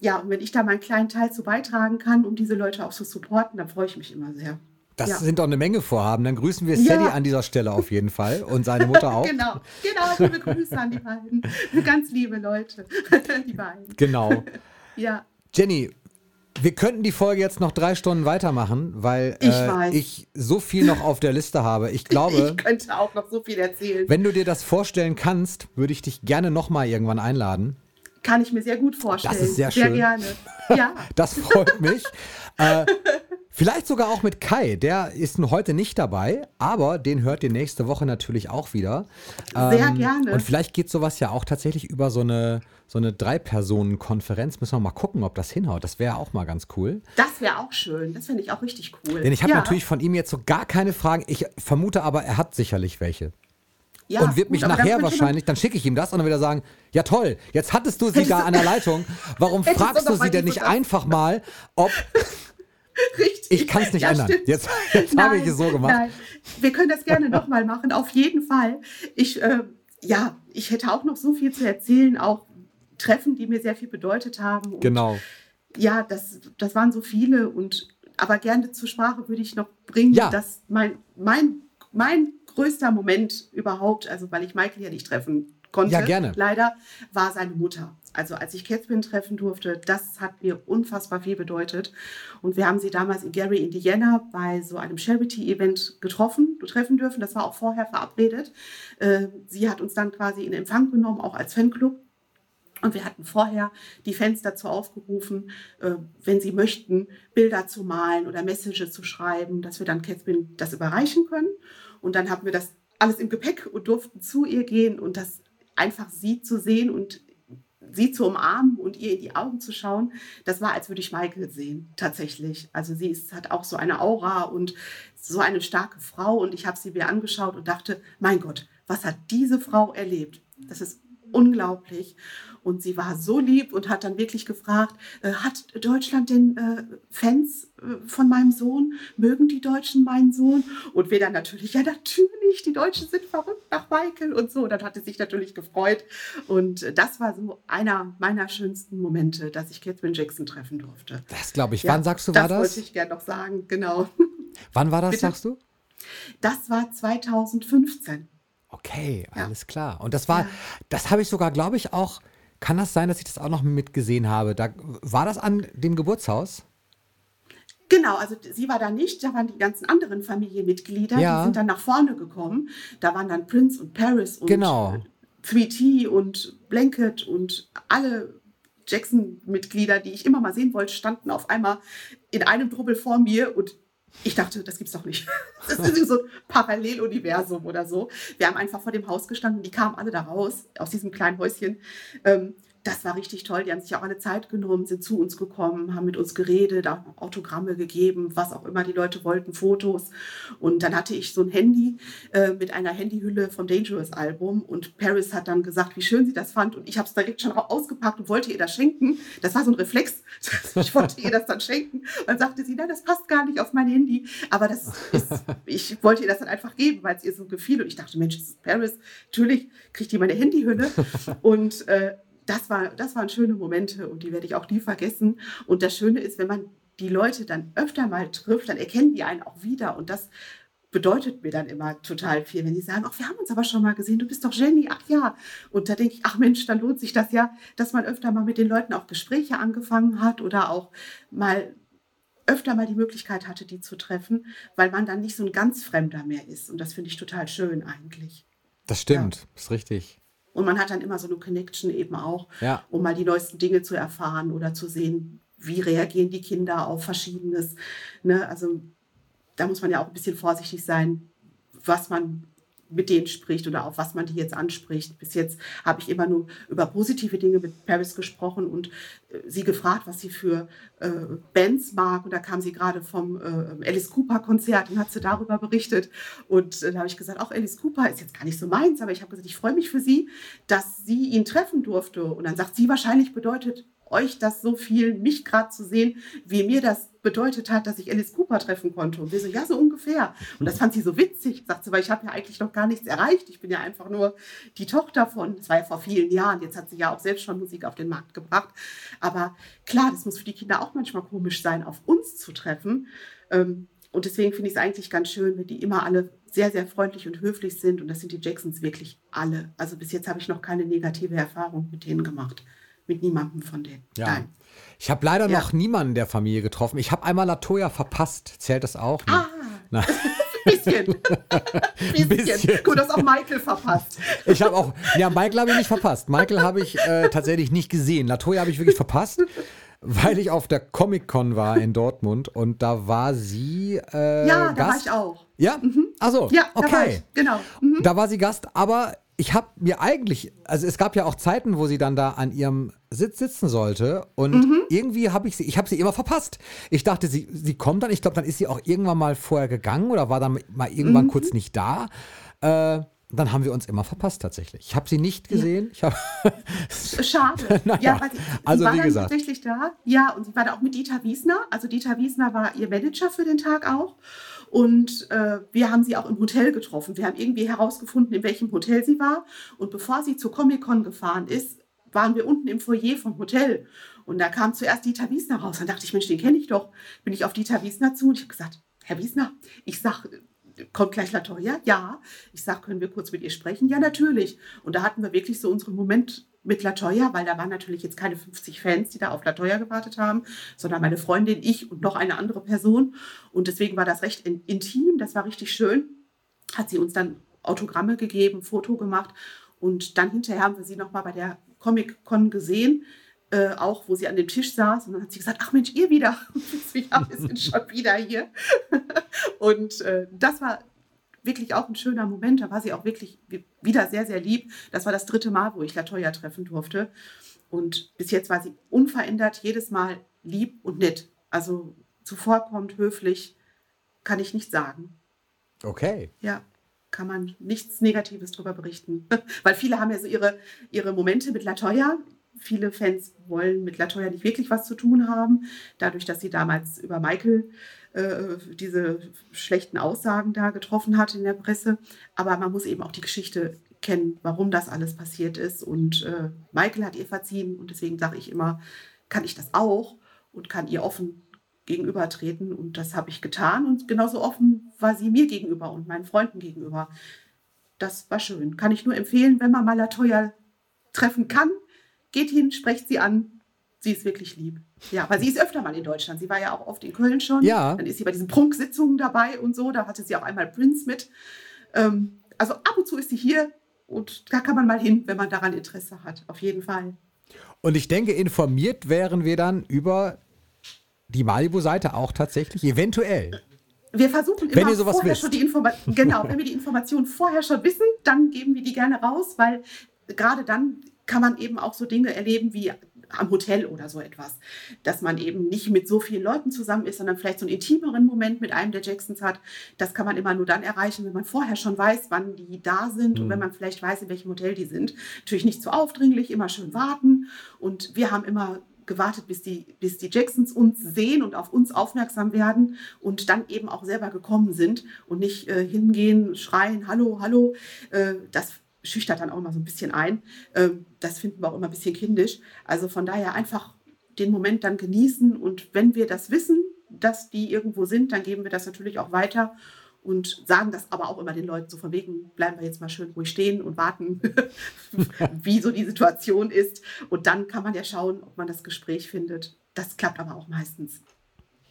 ja, und wenn ich da meinen kleinen Teil zu beitragen kann, um diese Leute auch zu supporten, dann freue ich mich immer sehr. Das ja. sind doch eine Menge Vorhaben. Dann grüßen wir Sadie ja. an dieser Stelle auf jeden Fall und seine Mutter auch. genau, genau, liebe Grüße an die beiden. Ganz liebe Leute, die beiden. Genau. ja. Jenny, wir könnten die Folge jetzt noch drei Stunden weitermachen, weil ich, äh, ich, so viel noch auf der Liste habe. Ich glaube, ich könnte auch noch so viel erzählen. Wenn du dir das vorstellen kannst, würde ich dich gerne noch mal irgendwann einladen. Kann ich mir sehr gut vorstellen. Das ist sehr, sehr schön. Sehr gerne. Ja. das freut mich. äh, Vielleicht sogar auch mit Kai. Der ist heute nicht dabei, aber den hört ihr nächste Woche natürlich auch wieder. Sehr ähm, gerne. Und vielleicht geht sowas ja auch tatsächlich über so eine, so eine Drei-Personen-Konferenz. Müssen wir mal gucken, ob das hinhaut. Das wäre auch mal ganz cool. Das wäre auch schön. Das finde ich auch richtig cool. Denn ich habe ja. natürlich von ihm jetzt so gar keine Fragen. Ich vermute aber, er hat sicherlich welche. Ja, und wird mich gut, nachher wahrscheinlich, dann schicke ich ihm das und dann wieder sagen, ja toll, jetzt hattest du sie da an der Leitung. Warum fragst du sie denn nicht einfach mal, ob Richtig. Ich kann es nicht ja, ändern. Stimmt. Jetzt, jetzt habe ich es so gemacht. Nein. Wir können das gerne nochmal machen, auf jeden Fall. Ich, äh, ja, ich hätte auch noch so viel zu erzählen, auch Treffen, die mir sehr viel bedeutet haben. Und genau. Ja, das, das waren so viele und aber gerne zur Sprache würde ich noch bringen, ja. dass mein, mein, mein größter Moment überhaupt, also weil ich Michael ja nicht treffen konnte, ja, gerne. leider, war seine Mutter. Also als ich Catherine treffen durfte, das hat mir unfassbar viel bedeutet. Und wir haben sie damals in Gary, Indiana, bei so einem Charity-Event getroffen, treffen dürfen. Das war auch vorher verabredet. Äh, sie hat uns dann quasi in Empfang genommen, auch als Fanclub. Und wir hatten vorher die Fans dazu aufgerufen, äh, wenn sie möchten, Bilder zu malen oder Messages zu schreiben, dass wir dann Catherine das überreichen können. Und dann haben wir das alles im Gepäck und durften zu ihr gehen und das einfach sie zu sehen und sie zu umarmen und ihr in die Augen zu schauen, das war, als würde ich Michael sehen, tatsächlich. Also sie ist, hat auch so eine Aura und so eine starke Frau und ich habe sie mir angeschaut und dachte, mein Gott, was hat diese Frau erlebt? Das ist unglaublich. Und sie war so lieb und hat dann wirklich gefragt, äh, hat Deutschland denn äh, Fans äh, von meinem Sohn? Mögen die Deutschen meinen Sohn? Und wir dann natürlich, ja natürlich, die Deutschen sind verrückt nach Michael und so. Dann hat sie sich natürlich gefreut. Und das war so einer meiner schönsten Momente, dass ich Catherine Jackson treffen durfte. Das glaube ich. Ja, Wann sagst du, war das? Das wollte ich gerne noch sagen, genau. Wann war das, Bitte? sagst du? Das war 2015. Okay, alles ja. klar. Und das war, ja. das habe ich sogar, glaube ich, auch kann das sein, dass ich das auch noch mitgesehen habe? Da, war das an dem Geburtshaus? Genau, also sie war da nicht, da waren die ganzen anderen Familienmitglieder, ja. die sind dann nach vorne gekommen. Da waren dann Prince und Paris und genau. 3T und Blanket und alle Jackson-Mitglieder, die ich immer mal sehen wollte, standen auf einmal in einem Drubbel vor mir und ich dachte, das gibt's doch nicht. Das ist so ein Paralleluniversum oder so. Wir haben einfach vor dem Haus gestanden, die kamen alle da raus, aus diesem kleinen Häuschen. Ähm, das war richtig toll. Die haben sich auch alle Zeit genommen, sind zu uns gekommen, haben mit uns geredet, auch Autogramme gegeben, was auch immer die Leute wollten, Fotos. Und dann hatte ich so ein Handy äh, mit einer Handyhülle vom Dangerous Album und Paris hat dann gesagt, wie schön sie das fand und ich habe es direkt schon ausgepackt und wollte ihr das schenken. Das war so ein Reflex. ich wollte ihr das dann schenken. Und dann sagte sie, nein, das passt gar nicht auf mein Handy. Aber das ist, ich wollte ihr das dann einfach geben, weil es ihr so gefiel. Und ich dachte, Mensch, das ist Paris. Natürlich kriegt die meine Handyhülle. Und äh, das, war, das waren schöne Momente und die werde ich auch nie vergessen. Und das Schöne ist, wenn man die Leute dann öfter mal trifft, dann erkennen die einen auch wieder. Und das bedeutet mir dann immer total viel, wenn die sagen, ach, wir haben uns aber schon mal gesehen, du bist doch Jenny, ach ja. Und da denke ich, ach Mensch, dann lohnt sich das ja, dass man öfter mal mit den Leuten auch Gespräche angefangen hat oder auch mal öfter mal die Möglichkeit hatte, die zu treffen, weil man dann nicht so ein ganz Fremder mehr ist. Und das finde ich total schön eigentlich. Das stimmt, ja. ist richtig. Und man hat dann immer so eine Connection eben auch, ja. um mal die neuesten Dinge zu erfahren oder zu sehen, wie reagieren die Kinder auf Verschiedenes. Ne? Also da muss man ja auch ein bisschen vorsichtig sein, was man mit denen spricht oder auf was man die jetzt anspricht. Bis jetzt habe ich immer nur über positive Dinge mit Paris gesprochen und äh, sie gefragt, was sie für äh, Bands mag. Und da kam sie gerade vom äh, Alice Cooper Konzert und hat sie darüber berichtet. Und äh, da habe ich gesagt, auch Alice Cooper ist jetzt gar nicht so meins, aber ich habe gesagt, ich freue mich für sie, dass sie ihn treffen durfte. Und dann sagt sie, wahrscheinlich bedeutet euch das so viel, mich gerade zu sehen, wie mir das bedeutet hat, dass ich Alice Cooper treffen konnte. Und wir so, ja, so ungefähr. Und das fand sie so witzig. Sagt sie, weil ich habe ja eigentlich noch gar nichts erreicht. Ich bin ja einfach nur die Tochter von, das war ja vor vielen Jahren. Jetzt hat sie ja auch selbst schon Musik auf den Markt gebracht. Aber klar, das muss für die Kinder auch manchmal komisch sein, auf uns zu treffen. Ähm, und deswegen finde ich es eigentlich ganz schön, wenn die immer alle sehr, sehr freundlich und höflich sind. Und das sind die Jacksons wirklich alle. Also bis jetzt habe ich noch keine negative Erfahrung mit denen gemacht mit niemandem von denen. Ja. Nein. Ich habe leider ja. noch niemanden der Familie getroffen. Ich habe einmal Latoya verpasst. Zählt das auch? Ah, Nein. bisschen. bisschen. bisschen. Gut, du hast auch Michael verpasst. Ich habe auch, ja, Michael habe ich nicht verpasst. Michael habe ich äh, tatsächlich nicht gesehen. Latoya habe ich wirklich verpasst, weil ich auf der Comic-Con war in Dortmund und da war sie äh, Ja, Gast. da war ich auch. Ja? Mhm. Achso, ja, okay. Da war ich, genau. Mhm. Da war sie Gast, aber ich habe mir eigentlich, also es gab ja auch Zeiten, wo sie dann da an ihrem Sitz sitzen sollte und mhm. irgendwie habe ich sie, ich habe sie immer verpasst. Ich dachte, sie, sie kommt dann, ich glaube, dann ist sie auch irgendwann mal vorher gegangen oder war dann mal irgendwann mhm. kurz nicht da. Äh, dann haben wir uns immer verpasst tatsächlich. Ich habe sie nicht gesehen. Ja. Schade. naja, ja, sie, also sie war wie gesagt. tatsächlich da. Ja, und sie war da auch mit Dieter Wiesner. Also Dieter Wiesner war ihr Manager für den Tag auch. Und äh, wir haben sie auch im Hotel getroffen. Wir haben irgendwie herausgefunden, in welchem Hotel sie war. Und bevor sie zur Comic-Con gefahren ist, waren wir unten im Foyer vom Hotel. Und da kam zuerst Dieter Wiesner raus. Dann dachte ich, Mensch, den kenne ich doch. Bin ich auf Dieter Wiesner zu und ich habe gesagt, Herr Wiesner, ich sag, kommt gleich Latoya? Ja. Ich sag, können wir kurz mit ihr sprechen? Ja, natürlich. Und da hatten wir wirklich so unseren Moment mit Latoya, weil da waren natürlich jetzt keine 50 Fans, die da auf Latoya gewartet haben, sondern meine Freundin, ich und noch eine andere Person. Und deswegen war das recht intim, das war richtig schön. Hat sie uns dann Autogramme gegeben, Foto gemacht und dann hinterher haben wir sie nochmal bei der Comic-Con gesehen, äh, auch wo sie an dem Tisch saß. Und dann hat sie gesagt, ach Mensch, ihr wieder. ja, wir sind schon wieder hier. und äh, das war wirklich auch ein schöner Moment. Da war sie auch wirklich wieder sehr, sehr lieb. Das war das dritte Mal, wo ich Latoya treffen durfte. Und bis jetzt war sie unverändert, jedes Mal lieb und nett. Also zuvorkommt, höflich, kann ich nicht sagen. Okay. Ja, kann man nichts Negatives darüber berichten. Weil viele haben ja so ihre, ihre Momente mit Latoya. Viele Fans wollen mit Latoya nicht wirklich was zu tun haben, dadurch, dass sie damals über Michael äh, diese schlechten Aussagen da getroffen hat in der Presse. Aber man muss eben auch die Geschichte kennen, warum das alles passiert ist. Und äh, Michael hat ihr verziehen und deswegen sage ich immer, kann ich das auch und kann ihr offen gegenübertreten. Und das habe ich getan. Und genauso offen war sie mir gegenüber und meinen Freunden gegenüber. Das war schön. Kann ich nur empfehlen, wenn man mal Latoya treffen kann, geht hin, sprecht sie an. Sie ist wirklich lieb. Ja, weil sie ist öfter mal in Deutschland. Sie war ja auch oft in Köln schon. Ja. Dann ist sie bei diesen Prunksitzungen dabei und so. Da hatte sie auch einmal Prince mit. Ähm, also ab und zu ist sie hier und da kann man mal hin, wenn man daran Interesse hat. Auf jeden Fall. Und ich denke, informiert wären wir dann über die Malibu-Seite auch tatsächlich, eventuell. Wir versuchen immer wenn ihr sowas vorher wisst. schon die Informationen, genau, wenn wir die Informationen vorher schon wissen, dann geben wir die gerne raus, weil gerade dann kann man eben auch so Dinge erleben wie am Hotel oder so etwas, dass man eben nicht mit so vielen Leuten zusammen ist, sondern vielleicht so einen intimeren Moment mit einem der Jacksons hat. Das kann man immer nur dann erreichen, wenn man vorher schon weiß, wann die da sind mhm. und wenn man vielleicht weiß, in welchem Hotel die sind. Natürlich nicht zu aufdringlich, immer schön warten. Und wir haben immer gewartet, bis die, bis die Jacksons uns sehen und auf uns aufmerksam werden und dann eben auch selber gekommen sind und nicht äh, hingehen, schreien, hallo, hallo. Äh, das schüchtert dann auch immer so ein bisschen ein. Ähm, das finden wir auch immer ein bisschen kindisch. Also von daher einfach den Moment dann genießen und wenn wir das wissen, dass die irgendwo sind, dann geben wir das natürlich auch weiter und sagen das aber auch immer den Leuten so von wegen, bleiben wir jetzt mal schön ruhig stehen und warten, wie so die Situation ist. Und dann kann man ja schauen, ob man das Gespräch findet. Das klappt aber auch meistens.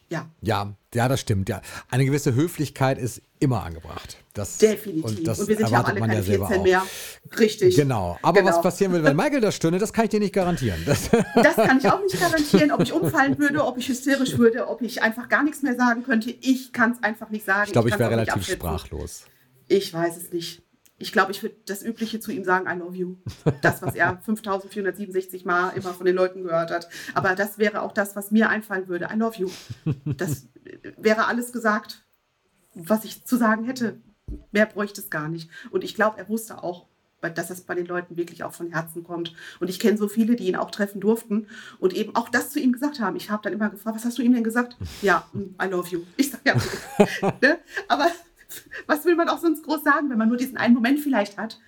Ja. Ja, ja, das stimmt. Ja. Eine gewisse Höflichkeit ist immer angebracht. Das, Definitiv. Und, das und wir sind ja auch alle keine ja 14 mehr. Richtig. Genau. Aber genau. was passieren würde, wenn Michael das stünde, das kann ich dir nicht garantieren. Das, das kann ich auch nicht garantieren, ob ich umfallen würde, ob ich hysterisch würde, ob ich einfach gar nichts mehr sagen könnte. Ich kann es einfach nicht sagen. Ich glaube, ich, ich wäre relativ sprachlos. Ich weiß es nicht ich glaube, ich würde das Übliche zu ihm sagen, I love you. Das, was er 5467 Mal immer von den Leuten gehört hat. Aber das wäre auch das, was mir einfallen würde, I love you. Das wäre alles gesagt, was ich zu sagen hätte. Mehr bräuchte es gar nicht. Und ich glaube, er wusste auch, dass das bei den Leuten wirklich auch von Herzen kommt. Und ich kenne so viele, die ihn auch treffen durften und eben auch das zu ihm gesagt haben. Ich habe dann immer gefragt, was hast du ihm denn gesagt? Ja, I love you. Ich sage ja. ne? Aber was will man auch sonst groß sagen, wenn man nur diesen einen Moment vielleicht hat?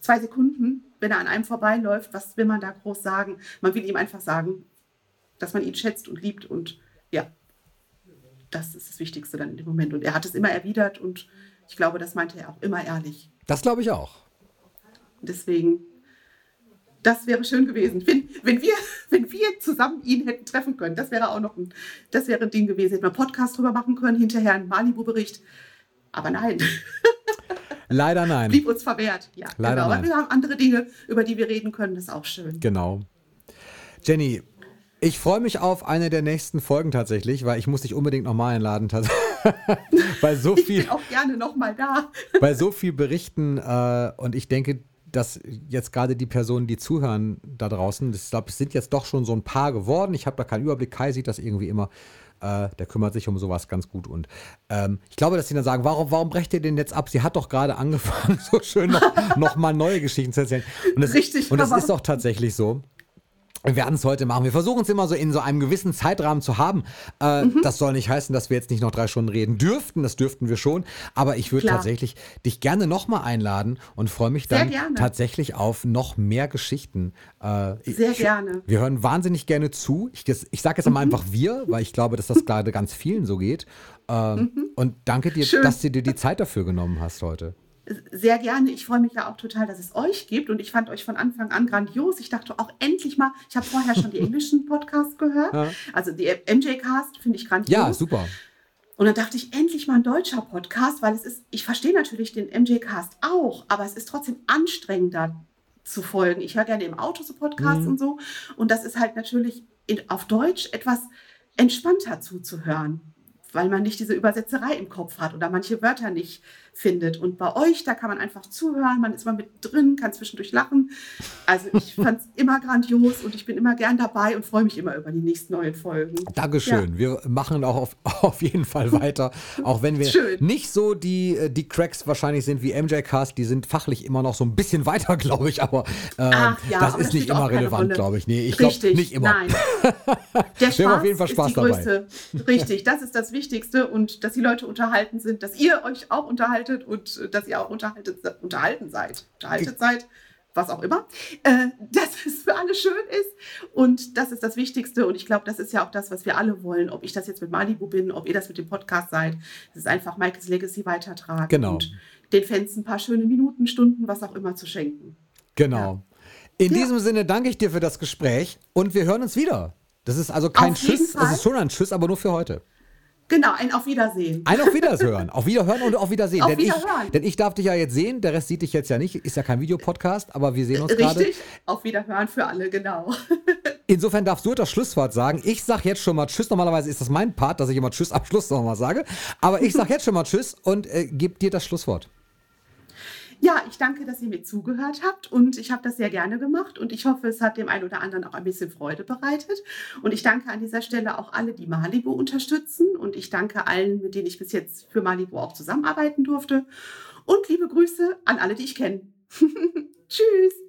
Zwei Sekunden, wenn er an einem vorbeiläuft, was will man da groß sagen? Man will ihm einfach sagen, dass man ihn schätzt und liebt und ja, das ist das Wichtigste dann in dem Moment. Und er hat es immer erwidert und ich glaube, das meinte er auch immer ehrlich. Das glaube ich auch. Deswegen, das wäre schön gewesen. Wenn, wenn, wir, wenn wir zusammen ihn hätten treffen können, das wäre auch noch ein, das wäre ein Ding gewesen. Hätten wir einen Podcast drüber machen können, hinterher einen Malibu-Bericht. Aber nein. Leider nein. Blieb uns verwehrt. Ja, Leider genau. Nein. Aber wir haben andere Dinge, über die wir reden können. Das ist auch schön. Genau. Jenny, ich freue mich auf eine der nächsten Folgen tatsächlich, weil ich muss dich unbedingt nochmal einladen. bei so viel, ich bin auch gerne nochmal da. bei so viel Berichten äh, und ich denke, dass jetzt gerade die Personen, die zuhören da draußen, ich glaube, es sind jetzt doch schon so ein paar geworden. Ich habe da keinen Überblick. Kai sieht das irgendwie immer äh, der kümmert sich um sowas ganz gut. Und ähm, ich glaube, dass sie dann sagen, warum, warum brecht ihr den jetzt ab? Sie hat doch gerade angefangen, so schön noch, noch mal neue Geschichten zu erzählen. Und das, Richtig, und das ist doch tatsächlich so. Wir werden es heute machen. Wir versuchen es immer so in so einem gewissen Zeitrahmen zu haben. Äh, mhm. Das soll nicht heißen, dass wir jetzt nicht noch drei Stunden reden dürften. Das dürften wir schon. Aber ich würde tatsächlich dich gerne nochmal einladen und freue mich dann tatsächlich auf noch mehr Geschichten. Äh, Sehr ich, gerne. Wir hören wahnsinnig gerne zu. Ich, ich sage jetzt mhm. einfach wir, weil ich glaube, dass das gerade ganz vielen so geht. Äh, mhm. Und danke dir, Schön. dass du dir die Zeit dafür genommen hast heute sehr gerne. Ich freue mich ja auch total, dass es euch gibt und ich fand euch von Anfang an grandios. Ich dachte auch endlich mal, ich habe vorher schon die englischen Podcasts gehört, ja. also die MJ-Cast finde ich grandios. Ja, super. Und dann dachte ich, endlich mal ein deutscher Podcast, weil es ist, ich verstehe natürlich den MJ-Cast auch, aber es ist trotzdem anstrengender, zu folgen. Ich höre gerne im Auto so Podcasts mhm. und so. Und das ist halt natürlich in, auf Deutsch etwas entspannter zuzuhören weil man nicht diese Übersetzerei im Kopf hat oder manche Wörter nicht findet. Und bei euch, da kann man einfach zuhören, man ist mal mit drin, kann zwischendurch lachen. Also ich fand es immer grandios und ich bin immer gern dabei und freue mich immer über die nächsten neuen Folgen. Dankeschön. Ja. Wir machen auch auf, auf jeden Fall weiter, auch wenn wir Schön. nicht so die, äh, die Cracks wahrscheinlich sind wie MJ Cast, die sind fachlich immer noch so ein bisschen weiter, glaube ich, aber äh, Ach, ja, das aber ist nicht immer relevant, glaube ich. Nee, ich glaube nicht immer. Nein. Der Spaß wir haben auf jeden Fall Spaß ist die Größte. Dabei. Richtig, das ist das Wichtigste und dass die Leute unterhalten sind, dass ihr euch auch unterhaltet und äh, dass ihr auch unterhaltet, unterhalten seid. Unterhaltet seid, was auch immer, äh, dass es für alle schön ist. Und das ist das Wichtigste. Und ich glaube, das ist ja auch das, was wir alle wollen. Ob ich das jetzt mit Malibu bin, ob ihr das mit dem Podcast seid. Das ist einfach Michaels Legacy weitertragen. Genau. Und den Fans ein paar schöne Minuten, Stunden, was auch immer zu schenken. Genau. Ja. In ja. diesem Sinne danke ich dir für das Gespräch und wir hören uns wieder. Das ist also kein Auf Tschüss, es ist schon ein Tschüss, aber nur für heute. Genau, ein Auf Wiedersehen. Ein Auf Wiederhören. auf Wiederhören und auf Wiedersehen. Auf denn, Wiederhören. Ich, denn ich darf dich ja jetzt sehen, der Rest sieht dich jetzt ja nicht. Ist ja kein Videopodcast, aber wir sehen uns gerade. Richtig, auf Wiederhören für alle, genau. Insofern darfst du das Schlusswort sagen. Ich sag jetzt schon mal Tschüss. Normalerweise ist das mein Part, dass ich immer Tschüss am Schluss nochmal sage. Aber ich sag jetzt schon mal Tschüss und äh, gebe dir das Schlusswort. Ja, ich danke, dass ihr mir zugehört habt und ich habe das sehr gerne gemacht und ich hoffe, es hat dem einen oder anderen auch ein bisschen Freude bereitet. Und ich danke an dieser Stelle auch alle, die Malibu unterstützen und ich danke allen, mit denen ich bis jetzt für Malibu auch zusammenarbeiten durfte. Und liebe Grüße an alle, die ich kenne. Tschüss.